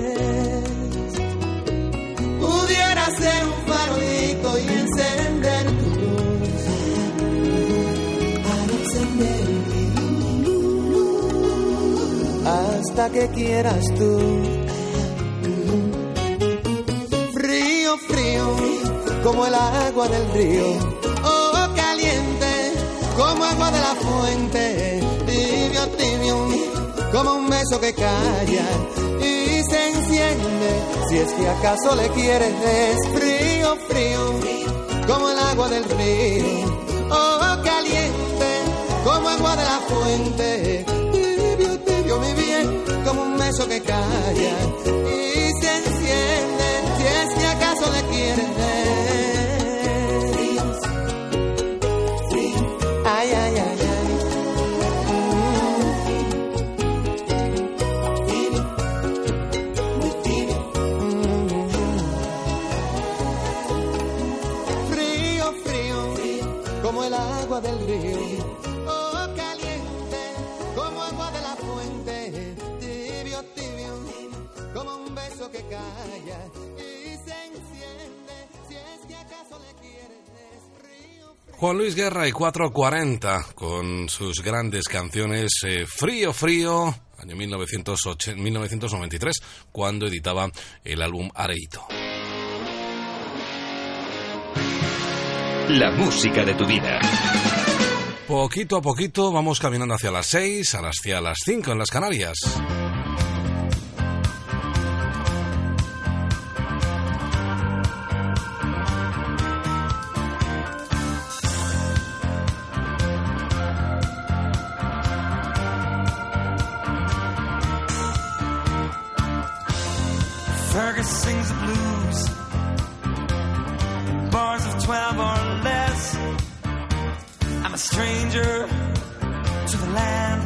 Hasta que quieras tú. Frío, frío, como el agua del río. Oh, caliente, como agua de la fuente. Tibio, tibio, como un beso que calla y se enciende. Si es que acaso le quieres, frío, frío, como el agua del río. Oh, caliente, como agua de la fuente. Bien, como un beso que calla y se enciende. Si es que acaso le quieres. Juan Luis Guerra y 440 con sus grandes canciones eh, Frío, Frío, año 1980 1993, cuando editaba el álbum Areito. La música de tu vida. Poquito a poquito vamos caminando hacia las 6, a las, hacia las 5 en las Canarias. Stranger to the land,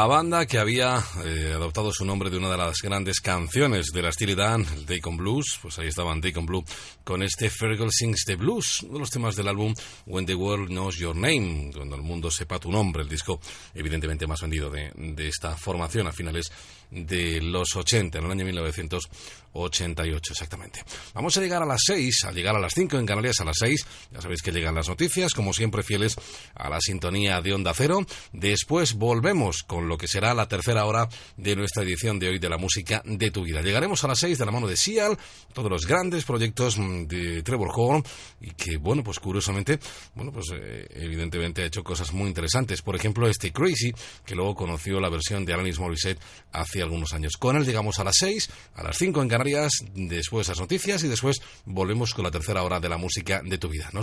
La banda que había eh, adoptado su nombre de una de las grandes canciones de la Steely Dan, el Deacon Blues, pues ahí estaban Deacon Blue con este Fergal Sings the Blues, uno de los temas del álbum When the World Knows Your Name, cuando el mundo sepa tu nombre, el disco evidentemente más vendido de, esta formación a finales de los 80, en el año 1988 exactamente. Vamos a llegar a las 6, al llegar a las 5 en Canarias a las 6, sabéis que llegan las noticias, como siempre fieles a la sintonía de Onda Cero. Después volvemos con lo que será la tercera hora de nuestra edición de hoy de la música de tu vida. Llegaremos a las 6 de la mano de Sial, todos los grandes proyectos mm, de Trevor Horn y que, bueno, pues curiosamente, bueno, pues eh, evidentemente ha hecho cosas muy interesantes. Por ejemplo, este Crazy, que luego conoció la versión de Alanis Morissette hace algunos años. Con él llegamos a las 6, a las 5 en Canarias, después las noticias y después volvemos con la tercera hora de la música de tu vida. No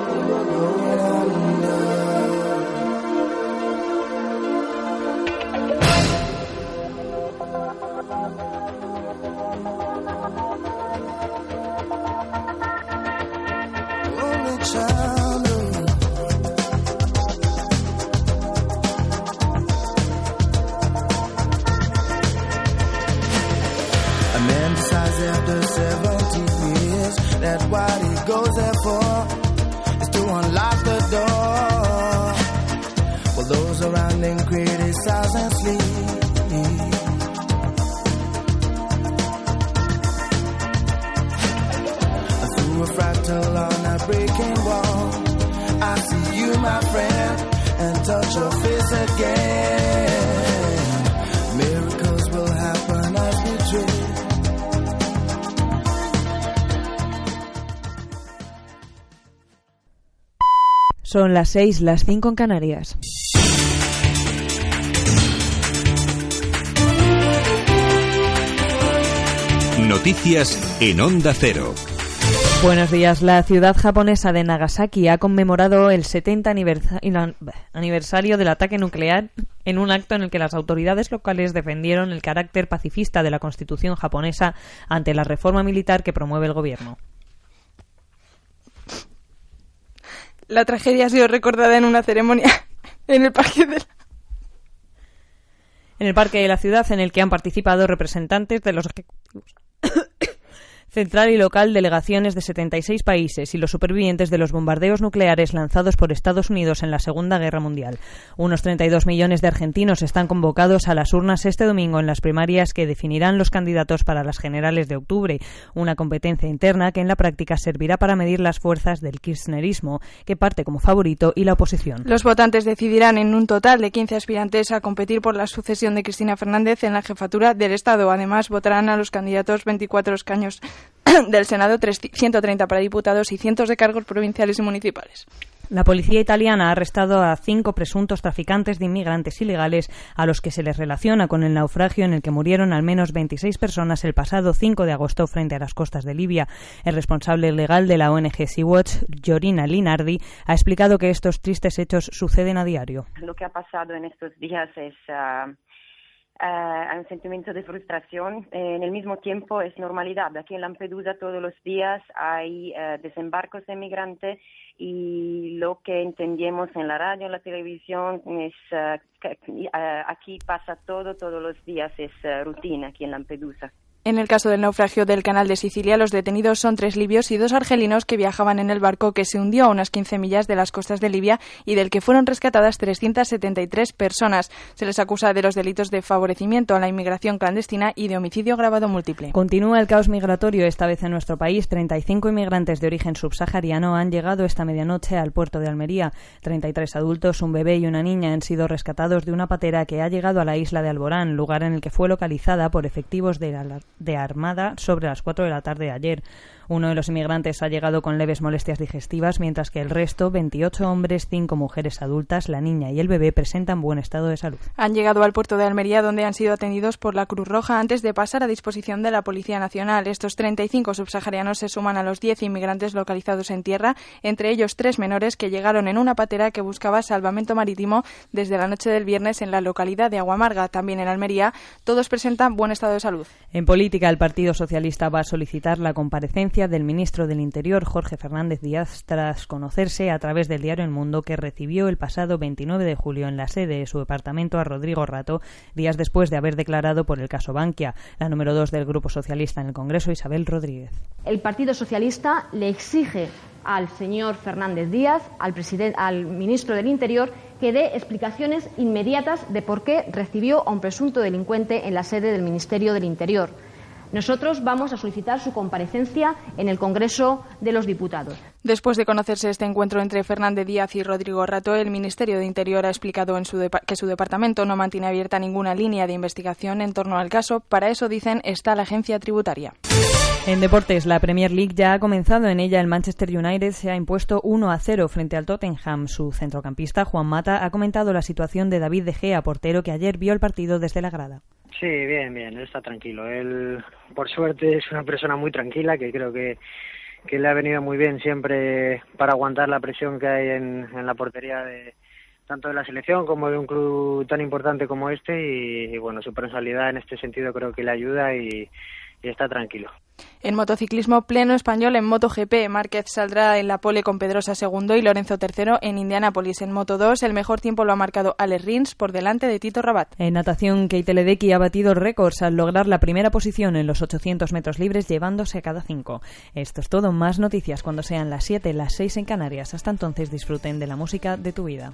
Son las seis, las cinco en Canarias. Noticias en Onda Cero. Buenos días. La ciudad japonesa de Nagasaki ha conmemorado el 70 aniversa- ina- aniversario del ataque nuclear en un acto en el que las autoridades locales defendieron el carácter pacifista de la constitución japonesa ante la reforma militar que promueve el gobierno. La tragedia ha sido recordada en una ceremonia en el parque de la... Parque de la ciudad en el que han participado representantes de los ejecutivos central y local, delegaciones de 76 países y los supervivientes de los bombardeos nucleares lanzados por Estados Unidos en la Segunda Guerra Mundial. Unos 32 millones de argentinos están convocados a las urnas este domingo en las primarias que definirán los candidatos para las generales de octubre, una competencia interna que en la práctica servirá para medir las fuerzas del kirchnerismo, que parte como favorito, y la oposición. Los votantes decidirán en un total de 15 aspirantes a competir por la sucesión de Cristina Fernández en la jefatura del Estado. Además, votarán a los candidatos 24 escaños del Senado, 130 para diputados y cientos de cargos provinciales y municipales. La policía italiana ha arrestado a cinco presuntos traficantes de inmigrantes ilegales a los que se les relaciona con el naufragio en el que murieron al menos 26 personas el pasado 5 de agosto frente a las costas de Libia. El responsable legal de la ONG Sea-Watch, Giorina Linardi, ha explicado que estos tristes hechos suceden a diario. Lo que ha pasado en estos días es ah, ah, un sentimiento de frustración. Eh, en el mismo tiempo es normalidad. Aquí en Lampedusa todos los días hay eh, desembarcos de migrantes y lo que entendemos en la radio, en la televisión, es ah, que aquí pasa todo, todos los días es rutina aquí en Lampedusa. En el caso del naufragio del canal de Sicilia, los detenidos son tres libios y dos argelinos que viajaban en el barco que se hundió a unas 15 millas de las costas de Libia y del que fueron rescatadas 373 personas. Se les acusa de los delitos de favorecimiento a la inmigración clandestina y de homicidio agravado múltiple. Continúa el caos migratorio, esta vez en nuestro país. 35 inmigrantes de origen subsahariano han llegado esta medianoche al puerto de Almería. 33 adultos, un bebé y una niña han sido rescatados de una patera que ha llegado a la isla de Alborán, lugar en el que fue localizada por efectivos de la de Armada sobre las 4 de la tarde de ayer. Uno de los inmigrantes ha llegado con leves molestias digestivas, mientras que el resto, 28 hombres, 5 mujeres adultas, la niña y el bebé, presentan buen estado de salud. Han llegado al puerto de Almería, donde han sido atendidos por la Cruz Roja antes de pasar a disposición de la Policía Nacional. Estos 35 subsaharianos se suman a los 10 inmigrantes localizados en tierra, entre ellos tres menores que llegaron en una patera que buscaba salvamento marítimo desde la noche del viernes en la localidad de Aguamarga, también en Almería. Todos presentan buen estado de salud. En política, el Partido Socialista va a solicitar la comparecencia del ministro del Interior, Jorge Fernández Díaz, tras conocerse a través del diario El Mundo que recibió el pasado 29 de julio en la sede de su departamento a Rodrigo Rato, días después de haber declarado por el caso Bankia. La número dos del Grupo Socialista en el Congreso, Isabel Rodríguez. El Partido Socialista le exige al señor Fernández Díaz, al, al ministro del Interior, que dé explicaciones inmediatas de por qué recibió a un presunto delincuente en la sede del Ministerio del Interior. Nosotros vamos a solicitar su comparecencia en el Congreso de los Diputados. Después de conocerse este encuentro entre Fernández Díaz y Rodrigo Rato, el Ministerio de Interior ha explicado en su que su departamento no mantiene abierta ninguna línea de investigación en torno al caso. Para eso, dicen, está la agencia tributaria. En deportes, la Premier League ya ha comenzado. En ella, el Manchester United se ha impuesto 1 a 0 frente al Tottenham. Su centrocampista, Juan Mata, ha comentado la situación de David De Gea, portero que ayer vio el partido desde la grada. Sí, bien, bien, está tranquilo. Él, por suerte, es una persona muy tranquila que creo que, le ha venido muy bien siempre para aguantar la presión que hay en, en la portería de tanto de la selección como de un club tan importante como este y, bueno, su personalidad en este sentido creo que le ayuda y está tranquilo. En motociclismo pleno español en MotoGP, Márquez saldrá en la pole con Pedrosa segundo y Lorenzo tercero en Indianápolis. En Moto 2, el mejor tiempo lo ha marcado Alex Rins por delante de Tito Rabat. En natación, Keite Ledecky ha batido récords al lograr la primera posición en los 800 metros libres, llevándose a cada cinco. Esto es todo. Más noticias cuando sean las 7, las 6 en Canarias. Hasta entonces disfruten de la música de tu vida.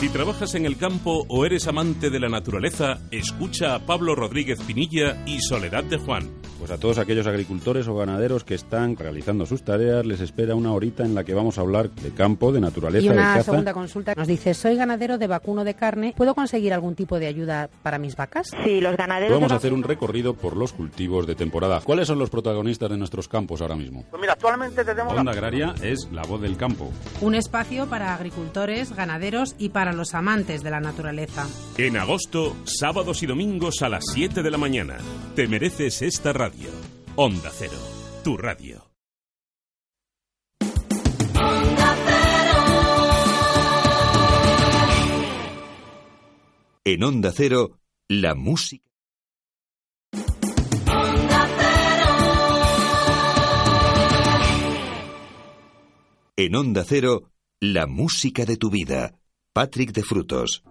Si trabajas en el campo o eres amante de la naturaleza, escucha a Pablo Rodríguez Pinilla y Soledad de Juan. Pues a todos aquellos agricultores o ganaderos que están realizando sus tareas les espera una horita en la que vamos a hablar de campo, de naturaleza, Y de una caza. segunda consulta nos dice, soy ganadero de vacuno de carne, ¿puedo conseguir algún tipo de ayuda para mis vacas? Sí, los ganaderos Vamos de a hacer un recorrido por los cultivos de temporada. ¿Cuáles son los protagonistas de nuestros campos ahora mismo? Pues mira, actualmente tenemos... Onda Agraria es la voz del campo. Un espacio para agricultores, ganaderos y para los amantes de la naturaleza. En agosto, sábados y domingos a las 7 de la mañana. Te mereces esta radio. Onda Cero, tu radio. En Onda Cero, la música. En Onda Cero, la música de tu vida. Patrick de Frutos.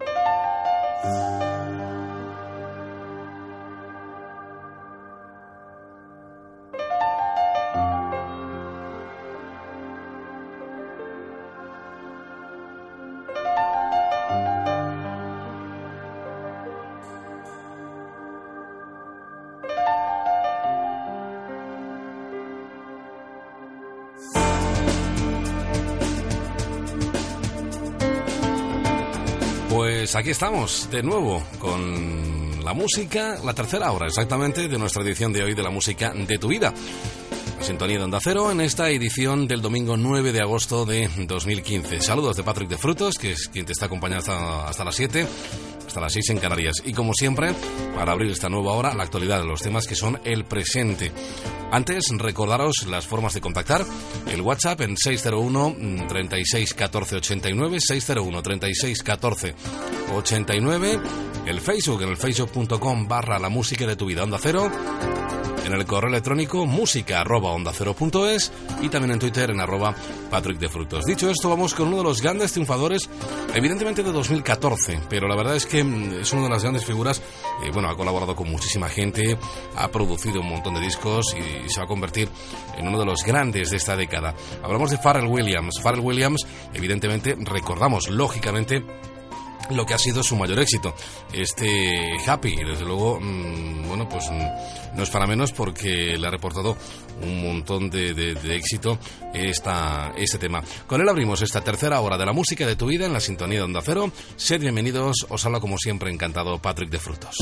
Aquí estamos de nuevo con la música, la tercera hora exactamente de nuestra edición de hoy de la música de tu vida. Sintonía de Onda Cero en esta edición del domingo 9 de agosto de 2015. Saludos de Patrick de Frutos, que es quien te está acompañando hasta, hasta las 7, hasta las 6 en Canarias. Y como siempre, para abrir esta nueva hora, la actualidad de los temas que son el presente. Antes, recordaros las formas de contactar. El WhatsApp en 601 mm, 36 14 89, 601 36 14 89. El Facebook en el facebook.com barra la música de tu vida onda cero. En el correo electrónico música arroba onda cero punto es y también en Twitter en arroba Patrick de Frutos. Dicho esto, vamos con uno de los grandes triunfadores, evidentemente de 2014, pero la verdad es que mm, es una de las grandes figuras. eh, bueno, ha colaborado con muchísima gente, ha producido un montón de discos y se va a convertir en uno de los grandes de esta década. Hablamos de Pharrell Williams. Pharrell Williams, evidentemente, recordamos lógicamente lo que ha sido su mayor éxito, este Happy. Desde luego, mm, bueno, pues mm, no es para menos porque le ha reportado un montón de, de- de éxito esta, este tema. Con él abrimos esta tercera hora de la música de tu vida en la sintonía de Onda Cero. Sed bienvenidos, os habla como siempre encantado Patrick de Frutos.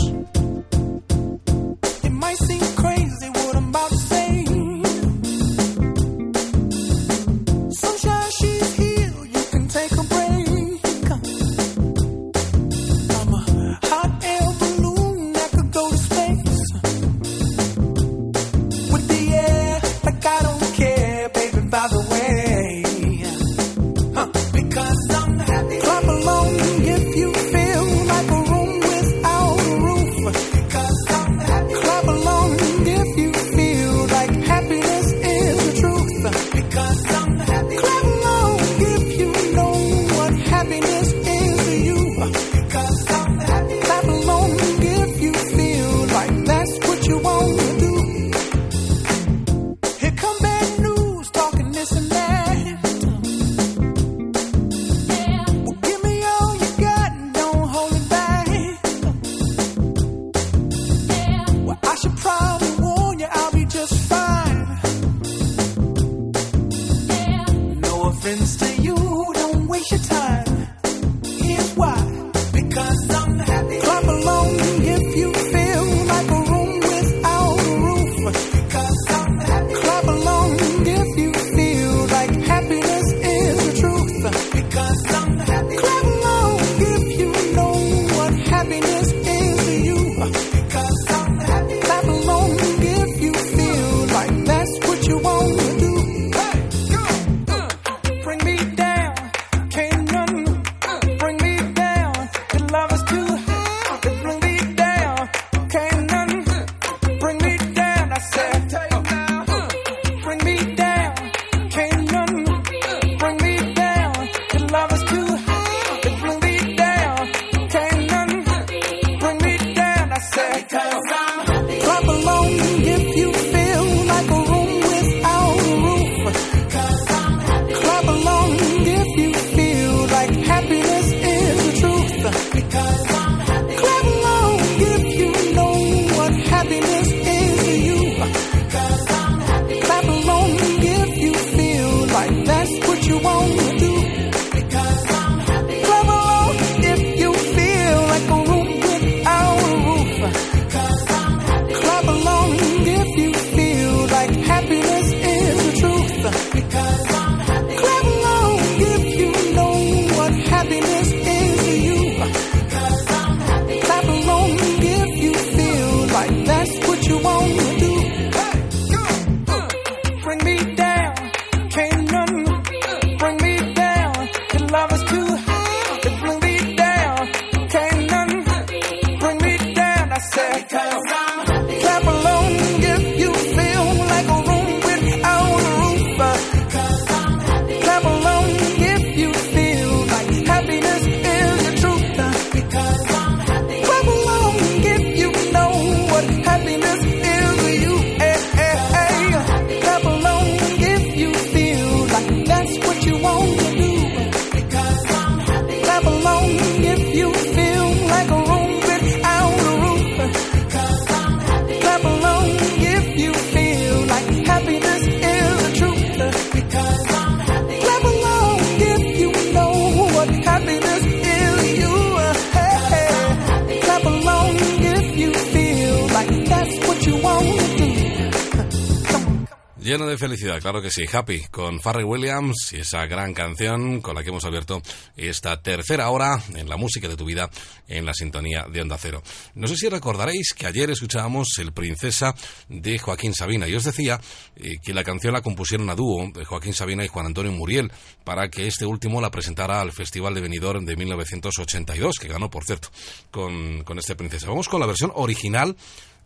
De felicidad, claro que sí. Happy con Farrell Williams y esa gran canción con la que hemos abierto esta tercera hora en la música de tu vida en la sintonía de Onda Cero. No sé si recordaréis que ayer escuchábamos El Princesa de Joaquín Sabina y os decía eh, que la canción la compusieron a dúo de Joaquín Sabina y Juan Antonio Muriel para que este último la presentara al Festival de Benidorm de 1982, que ganó, por cierto, con, con este Princesa. Vamos con la versión original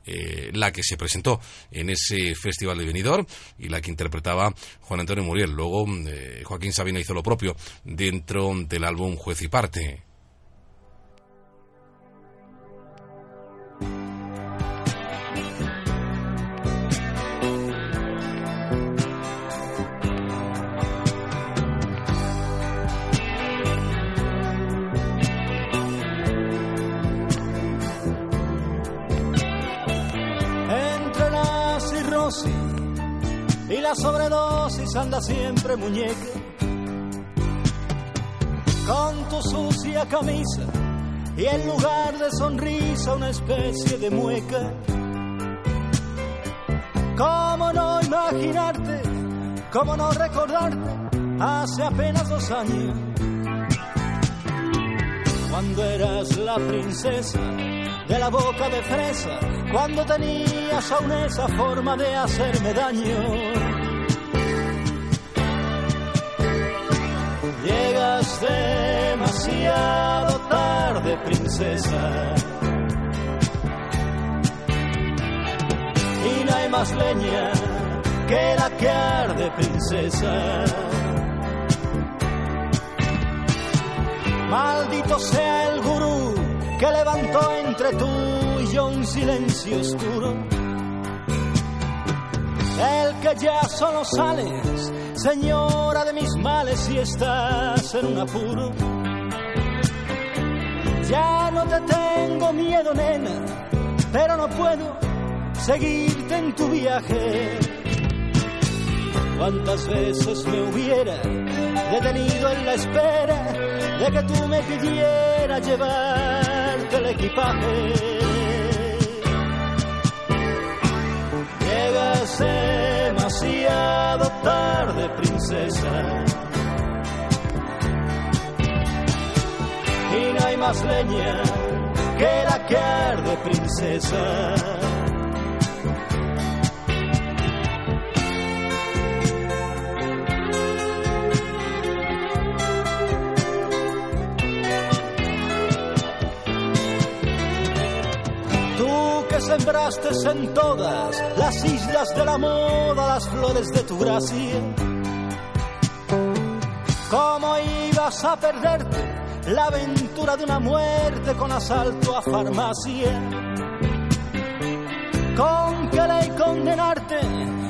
eh, la que se presentó en ese festival de Benidorm y la que interpretaba Juan Antonio Muriel. Luego eh, Joaquín Sabina hizo lo propio dentro del álbum Juez y Parte. La sobredosis anda siempre muñeca. Con tu sucia camisa y en lugar de sonrisa una especie de mueca. ¿Cómo no imaginarte? ¿Cómo no recordarte? Hace apenas dos años, cuando eras la princesa de la boca de fresa, cuando tenías aún esa forma de hacerme daño. Llegas demasiado tarde, princesa. Y no hay más leña que la que arde, princesa. Maldito sea el gurú que levantó entre tú y yo un silencio oscuro. El que ya solo sales, señora de mis males, y estás en un apuro. Ya no te tengo miedo, nena, pero no puedo seguirte en tu viaje. Cuántas veces me hubiera detenido en la espera de que tú me pidieras el equipaje. Llegas demasiado tarde, princesa. Y no hay más leña que la que arde, princesa. Sembraste en todas las islas de la moda las flores de tu gracia. ¿Cómo ibas a perderte la aventura de una muerte con asalto a farmacia? ¿Con qué ley condenarte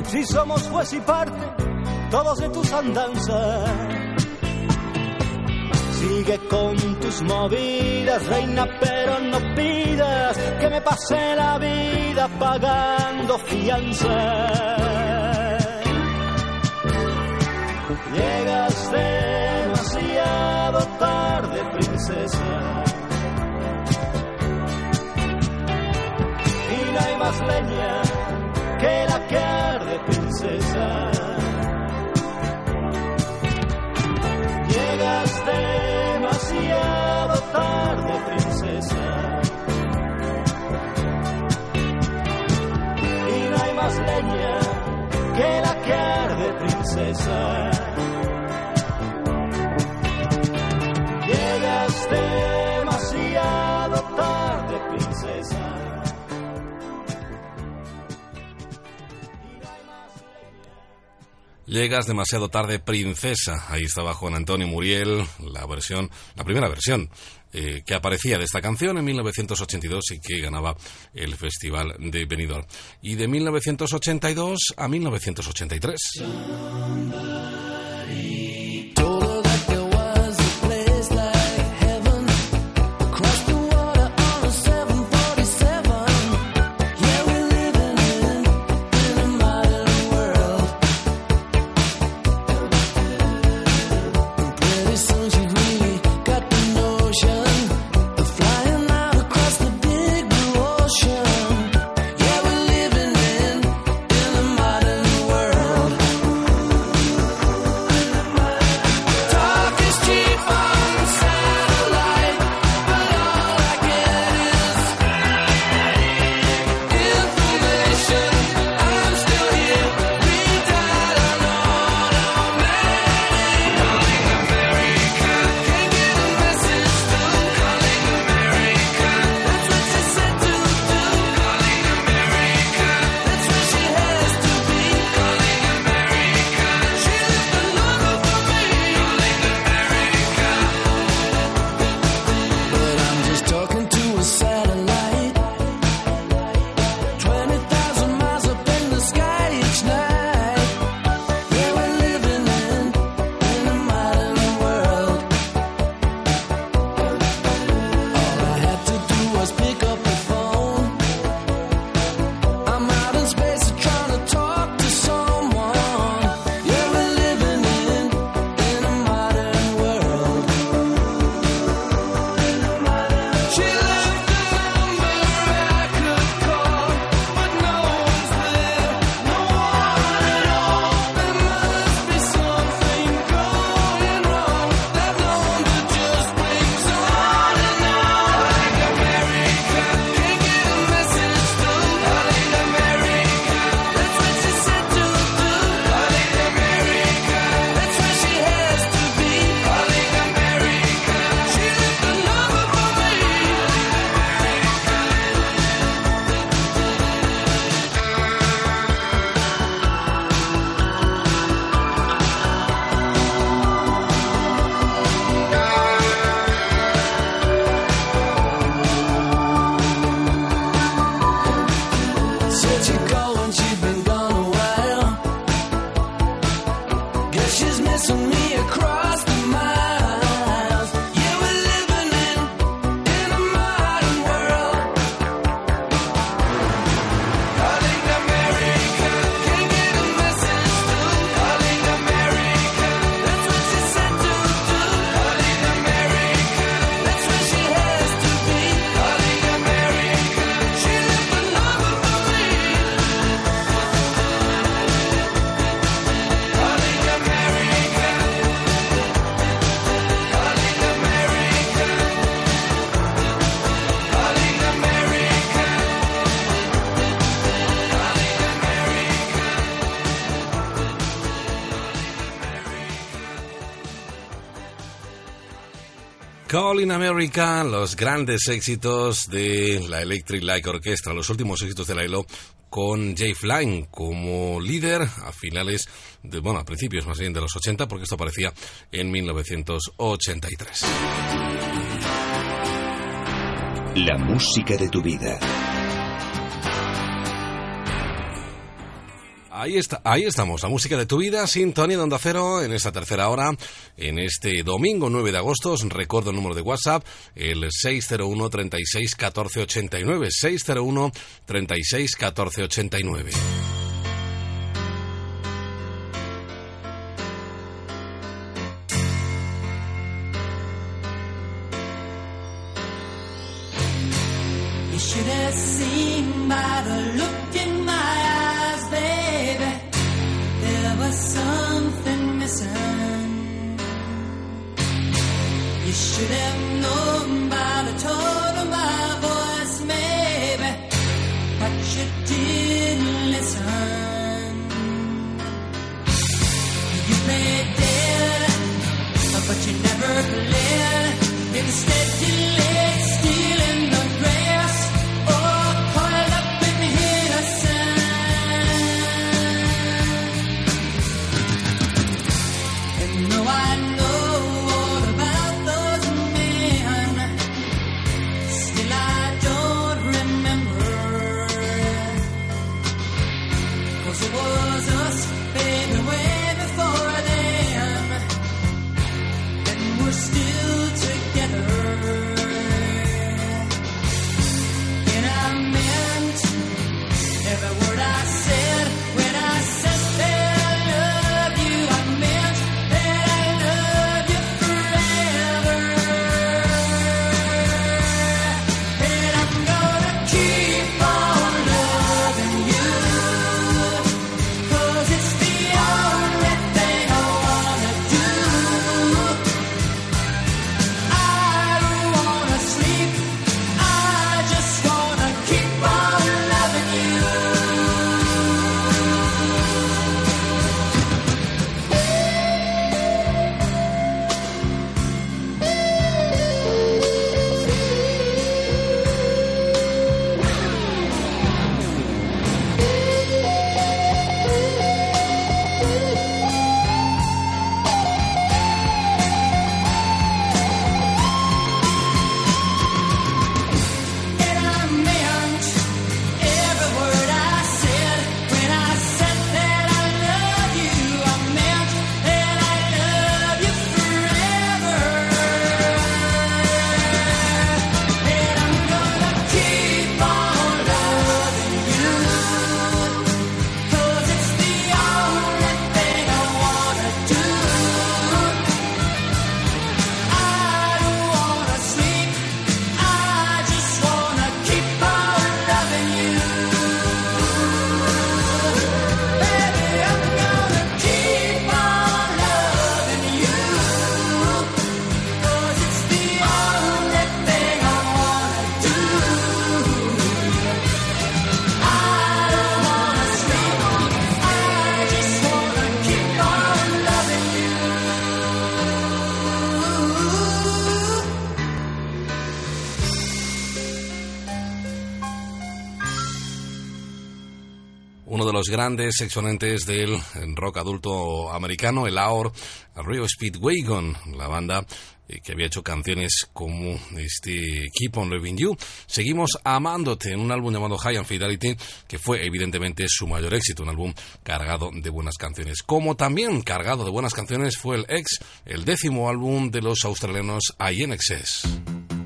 si somos juez y parte todos de tus andanzas? Sigue con tus movidas, reina, pero no pidas que me pase la vida pagando fianza. Llegas demasiado tarde, princesa. Y no hay más leña que la que arde, princesa. Llegas demasiado tarde, princesa. Y no hay más leña que la que arde, princesa. Llegas demasiado tarde, princesa. Llegas demasiado tarde, princesa. Ahí estaba Juan Antonio Muriel, la versión, la primera versión eh, que aparecía de esta canción en 1982 y que ganaba el Festival de Benidorm. Y de 1982 a 1983. Told Calling America, los grandes éxitos de la Electric Light Orchestra, los últimos éxitos de la ELO con Jay Flying como líder a finales de, bueno, a principios más bien de los 80, porque esto aparecía en 1983. La música de tu vida. Ahí está, ahí estamos, la música de tu vida, Sintonía de Onda Cero, en esta tercera hora, en este domingo 9 de agosto, os recuerdo el número de WhatsApp, el 601 36 14 89, 601 36 14 89. Grandes exponentes del rock adulto americano, el AOR, Rio Speedwagon, la banda eh, que había hecho canciones como este Keep on Loving You. Seguimos amándote en un álbum llamado High and Fidelity, que fue evidentemente su mayor éxito, un álbum cargado de buenas canciones. Como también cargado de buenas canciones fue el ex, el décimo álbum de los australianos INXS.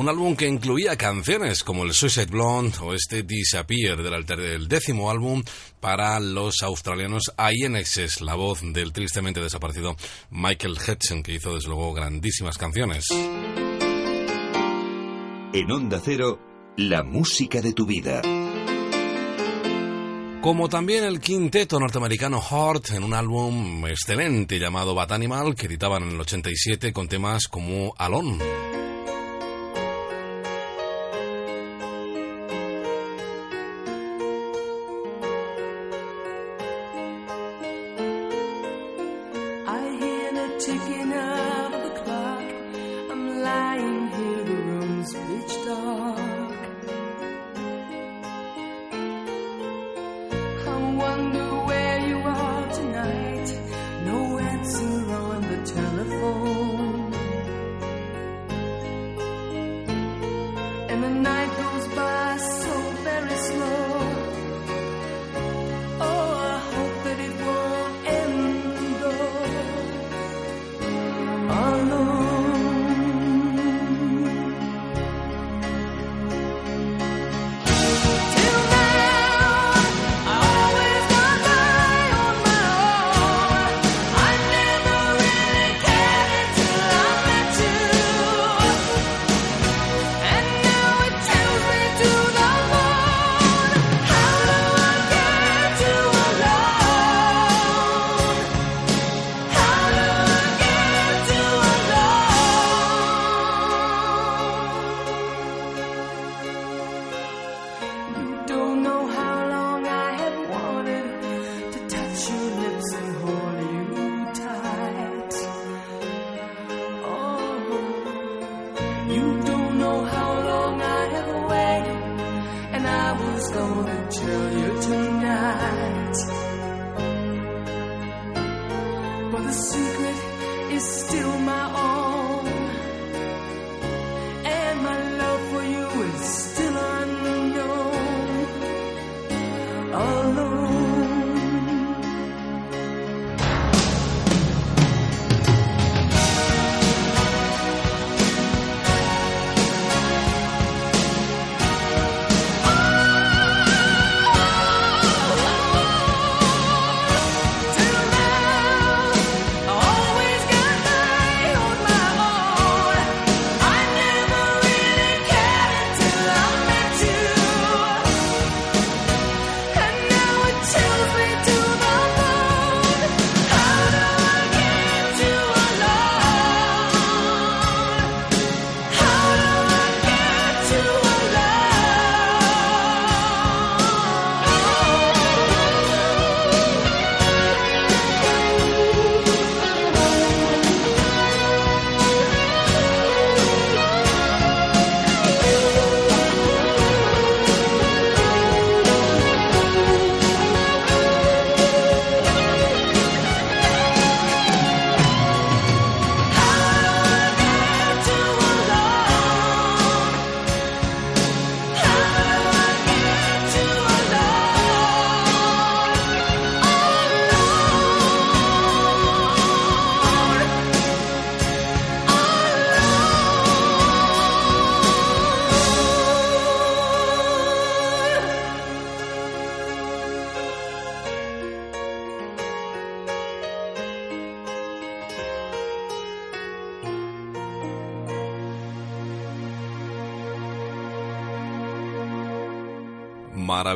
Un álbum que incluía canciones como el Suicide Blonde o este Disappear del, alter- del décimo álbum para los australianos INXS, la voz del tristemente desaparecido Michael Hudson, que hizo desde luego grandísimas canciones. En Onda Cero, la música de tu vida. Como también el quinteto norteamericano Heart en un álbum excelente llamado Bat Animal que editaban en el 87 con temas como Alone.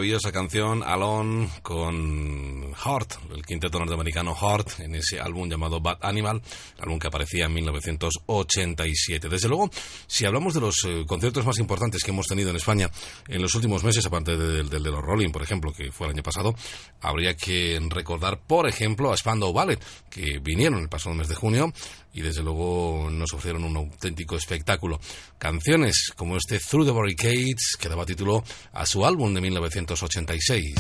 Maravillosa canción, Alone, con Heart, el quinteto norteamericano Heart, en ese álbum llamado Bad Animal, álbum que aparecía en 1987. Desde luego, si hablamos de los eh, conciertos más importantes que hemos tenido en España en los últimos meses, aparte del, de los Rolling, por ejemplo, que fue el año pasado, habría que recordar, por ejemplo, a Spandau Ballet, que vinieron el pasado mes de junio y desde luego nos ofrecieron un auténtico espectáculo. Canciones como este Through the Barricades, que daba título a su álbum de 1986.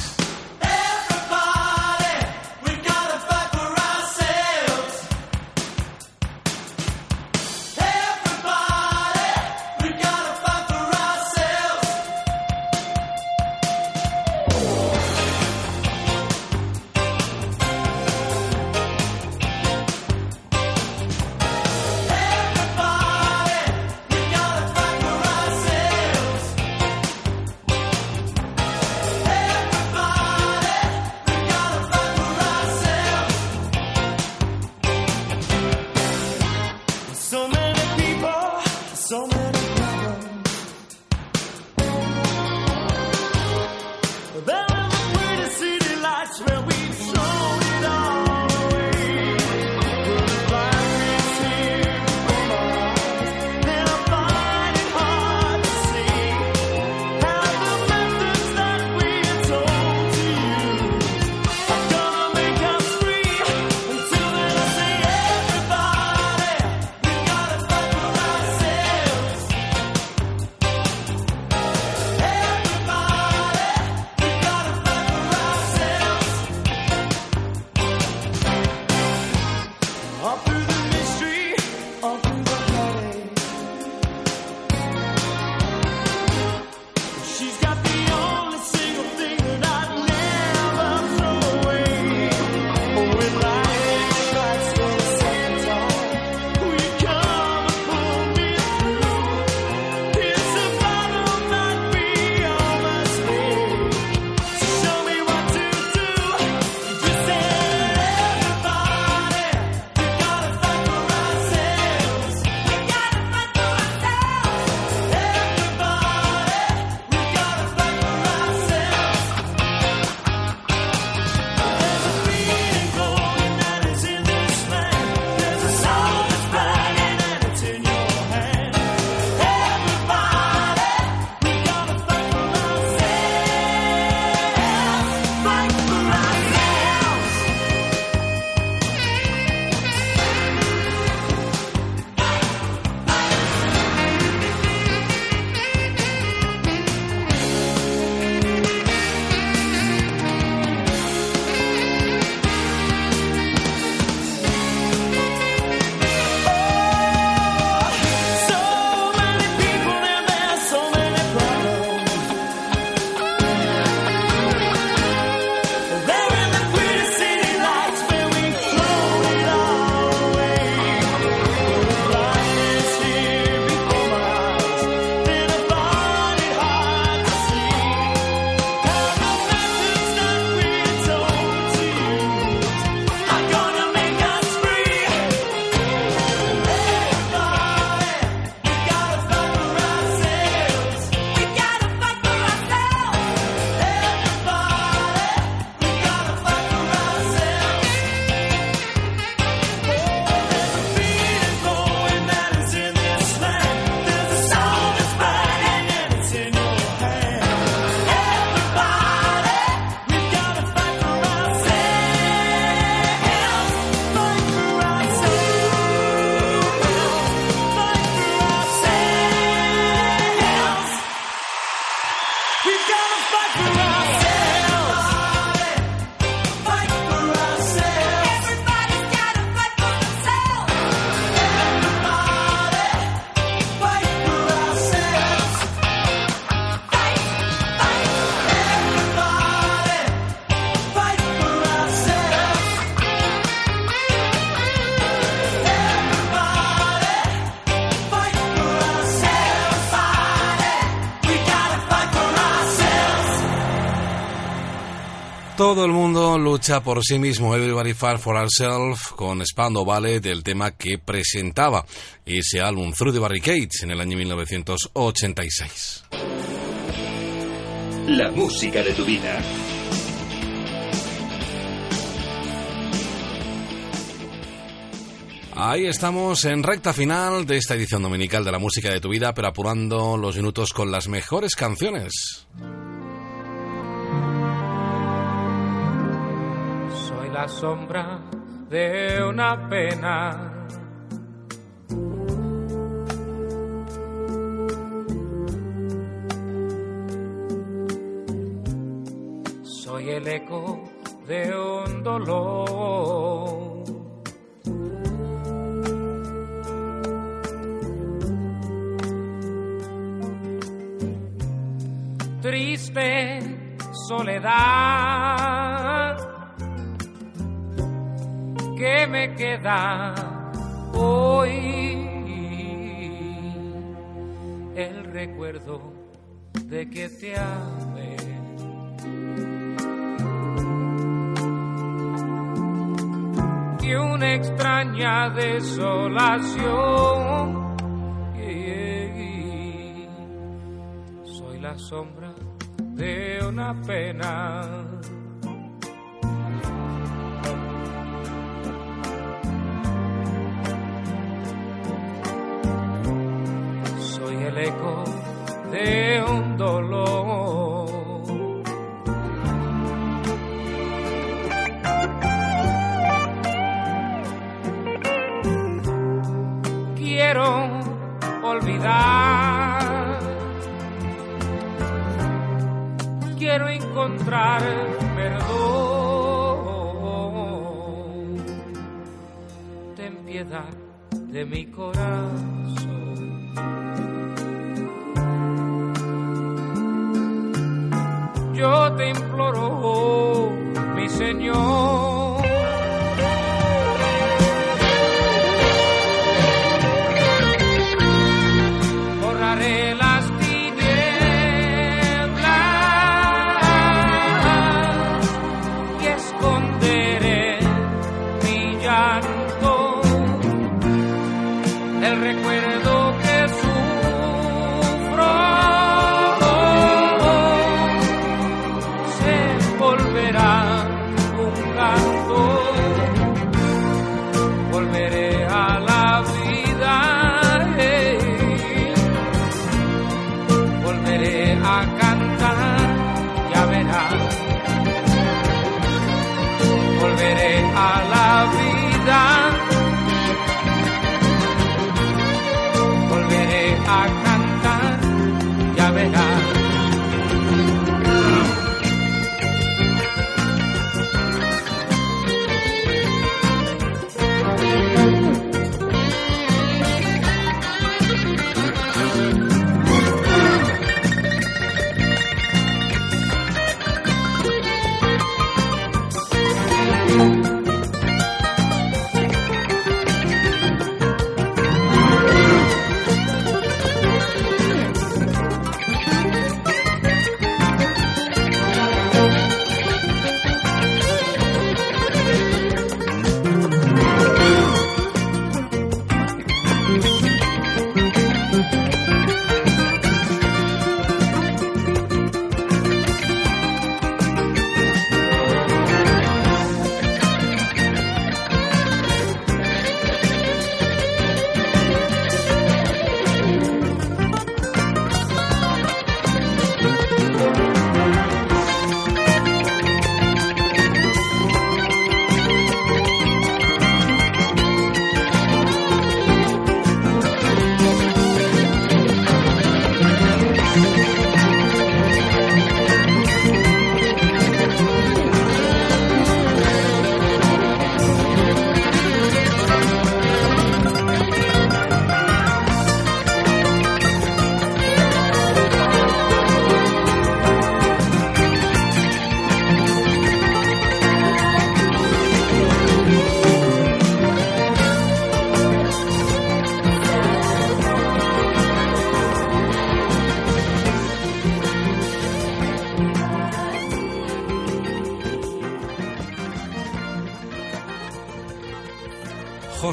Todo el mundo lucha por sí mismo, Everybody Fight for Ourselves, con Spando Ballet, del tema que presentaba ese álbum Through the Barricades en el año 1986. La música de tu vida. Ahí estamos en recta final de esta edición dominical de la música de tu vida, pero apurando los minutos con las mejores canciones. Sombra de una pena. Te amé. Y una extraña desolación. Soy la sombra de una pena. Soy el eco de un dolor. Quiero olvidar. Quiero encontrar perdón. Ten piedad de mi corazón. Señor.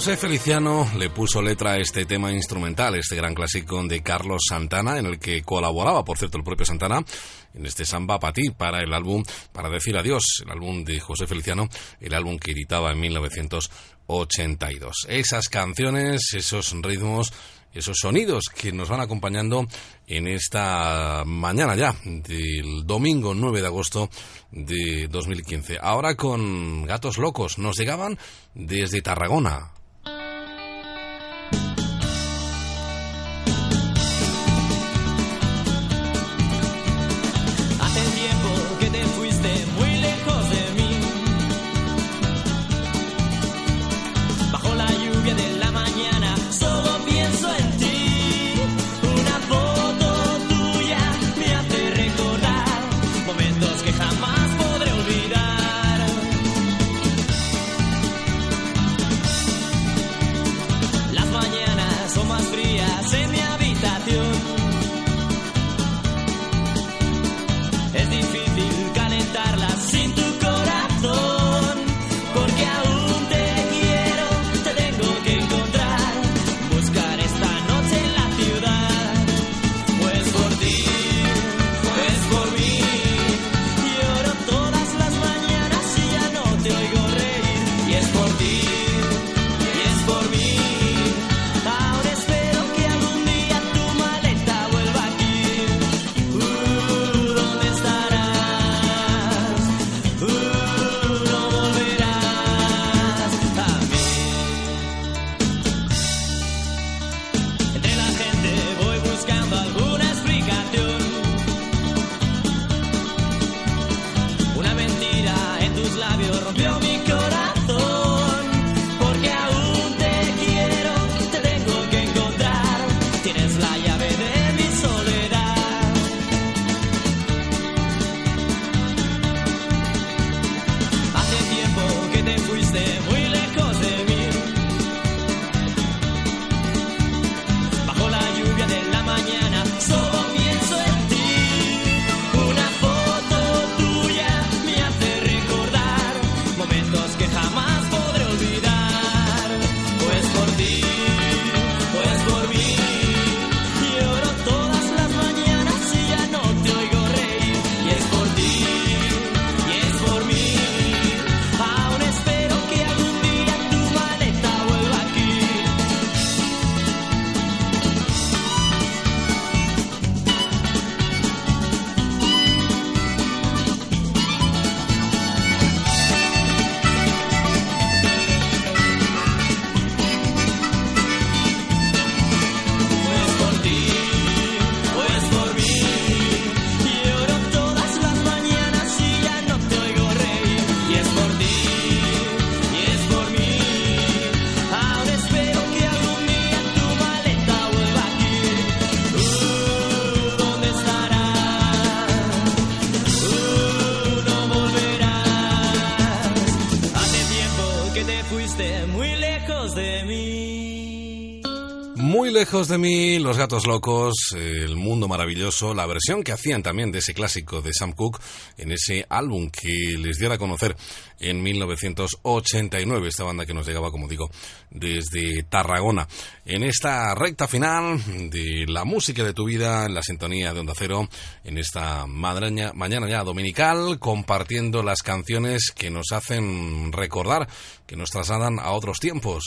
José Feliciano le puso letra a este tema instrumental, este gran clásico de Carlos Santana, en el que colaboraba, por cierto, el propio Santana, en este Samba para ti, para el álbum Para decir adiós, el álbum de José Feliciano, el álbum que editaba en 1982. Esas canciones, esos ritmos, esos sonidos que nos van acompañando en esta mañana ya del domingo 9 de agosto de 2015. Ahora con Gatos Locos nos llegaban desde Tarragona. Lejos de mí, Los Gatos Locos, El Mundo Maravilloso, la versión que hacían también de ese clásico de Sam Cooke en ese álbum que les diera a conocer en 1989, esta banda que nos llegaba, como digo, desde Tarragona. En esta recta final de la música de tu vida, en la sintonía de Onda Cero, en esta madraña- mañana ya dominical, compartiendo las canciones que nos hacen recordar, que nos trasladan a otros tiempos.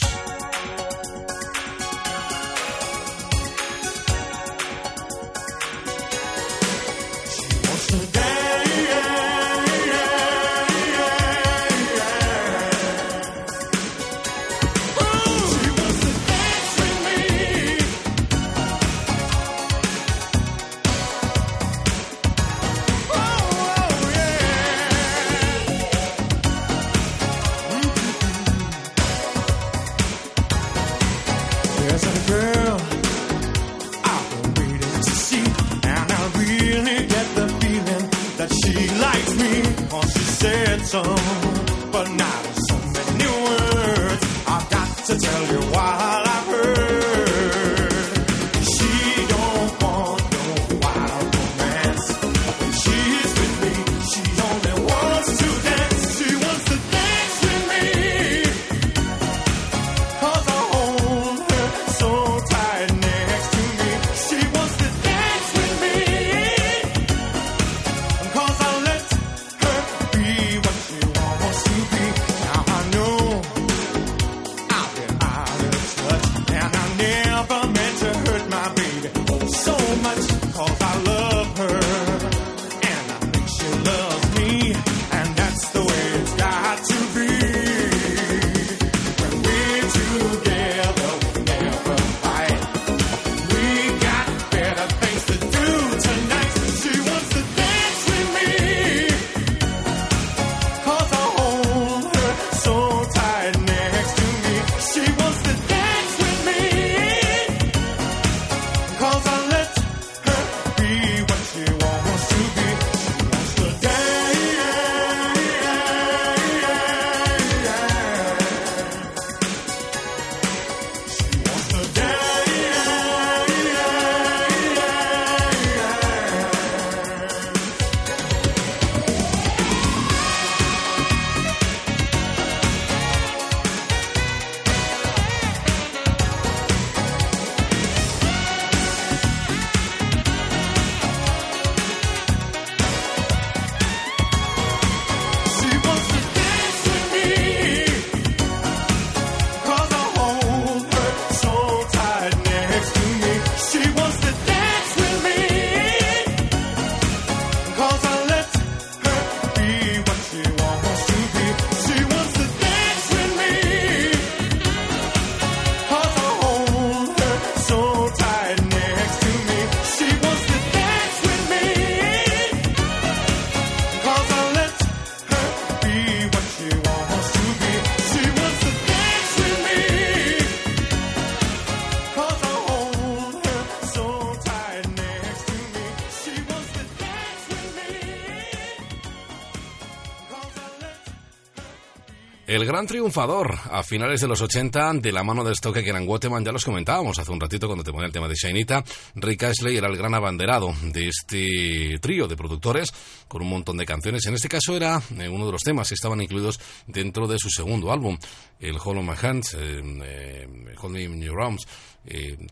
El gran triunfador a finales de los 80 de la mano de Stoke que eran Waterman, ya los comentábamos hace un ratito cuando te ponía el tema de Shainita. Rick Ashley era el gran abanderado de este trío de productores con un montón de canciones. En este caso era eh, uno de los temas que estaban incluidos dentro de su segundo álbum, el Hold on My Hands, eh, eh, Hold Me in Your Arms,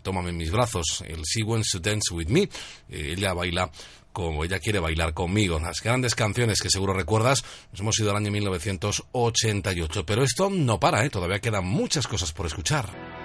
Tómame en mis brazos, el Wants to Dance With Me. Ella baila como ella quiere bailar conmigo. Las grandes canciones que seguro recuerdas, nos hemos ido al año 1988. Pero esto no para, ¿eh? todavía quedan muchas cosas por escuchar.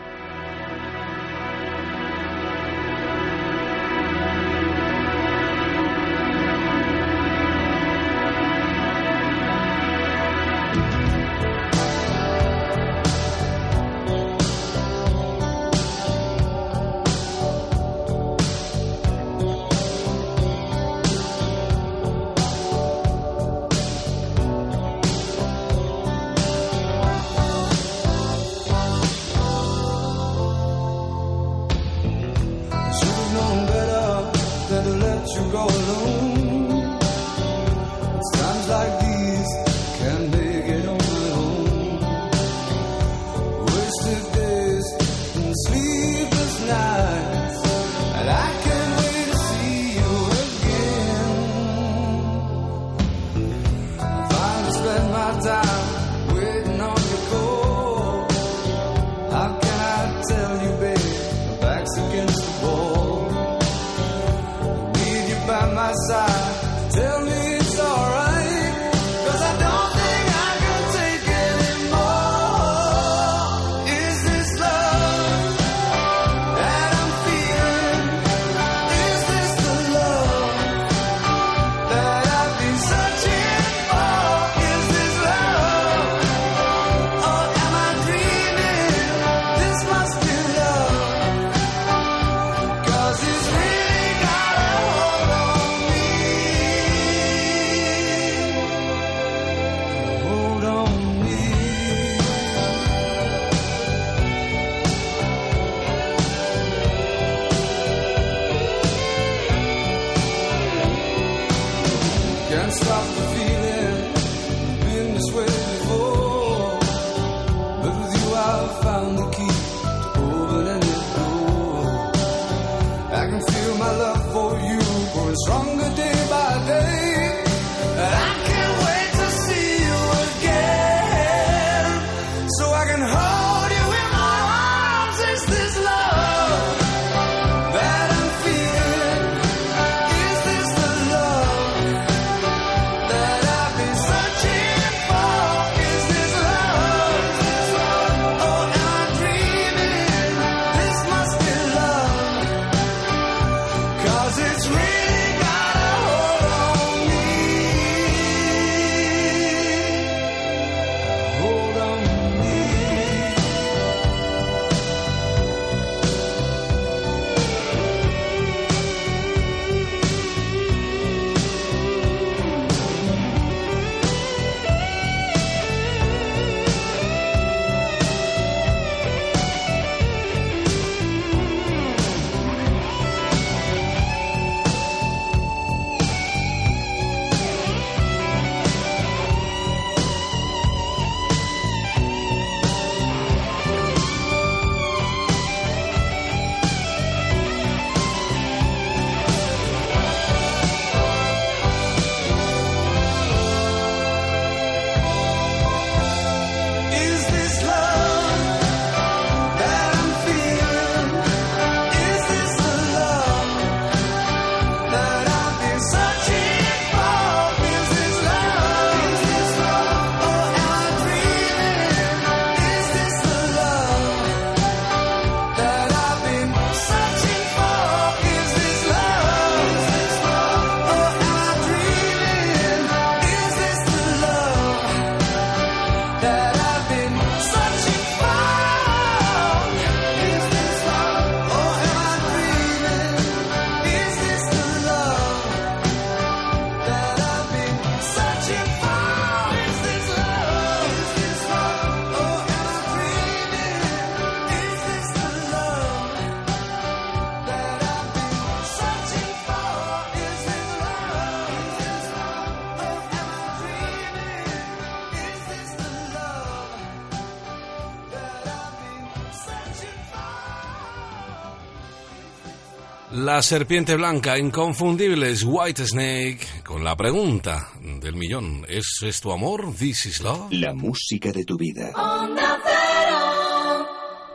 La serpiente blanca, inconfundibles, White Snake, con la pregunta del millón. ¿Es, ¿Es tu amor? ¿This is love? La música de tu vida.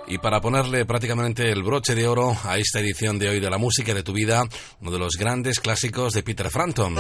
Y para ponerle prácticamente el broche de oro a esta edición de hoy de la música de tu vida, uno de los grandes clásicos de Peter Frampton.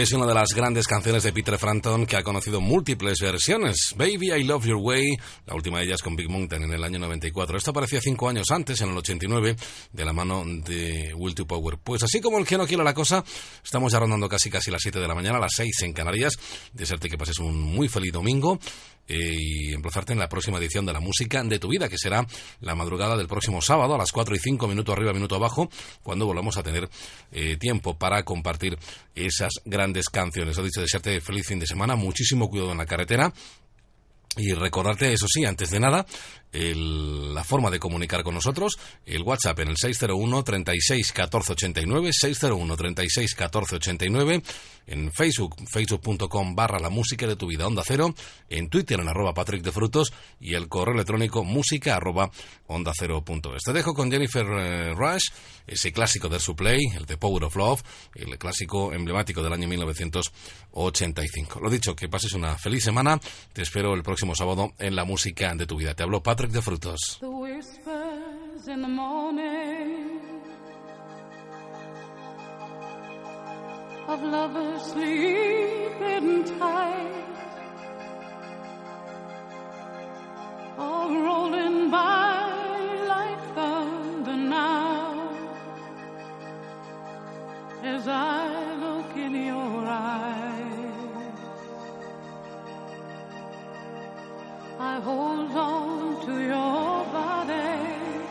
Es una de las grandes canciones de Peter Frampton que ha conocido múltiples versiones. Baby, I Love Your Way, la última de ellas con Big Mountain en el año 94. Esto aparecía cinco años antes, en el 89, de la mano de Will to Power. Pues así como el que no quiere la cosa, estamos ya rondando casi casi las 7 de la mañana, las 6 en Canarias. Desearte que pases un muy feliz domingo eh, y emplazarte en la próxima edición de la música de tu vida, que será la madrugada del próximo sábado a las 4 y 5, minuto arriba, minuto abajo, cuando volvamos a tener eh, tiempo para compartir esas grandes canciones. Lo dicho, desearte feliz fin de semana, muchísimo cuidado en la carretera. Y recordarte, eso sí, antes de nada, la forma de comunicar con nosotros, el WhatsApp en el 601 36 14 89, 601 36 14 89, en Facebook, facebook.com barra la música de tu vida onda cero, en Twitter en arroba Patrick de Frutos y el correo electrónico música arroba onda cero punto es. Te dejo con Jennifer eh, Rush, ese clásico de su play, el de Power of Love, el clásico emblemático del año 1985. Lo dicho, que pases una feliz semana, te espero el próximo sábado en la música de tu vida. Te hablo Patrick de Frutos. The whispers in the morning of lovers sleeping tight are rolling by like thunder now as I look in your eyes. I hold on to your body.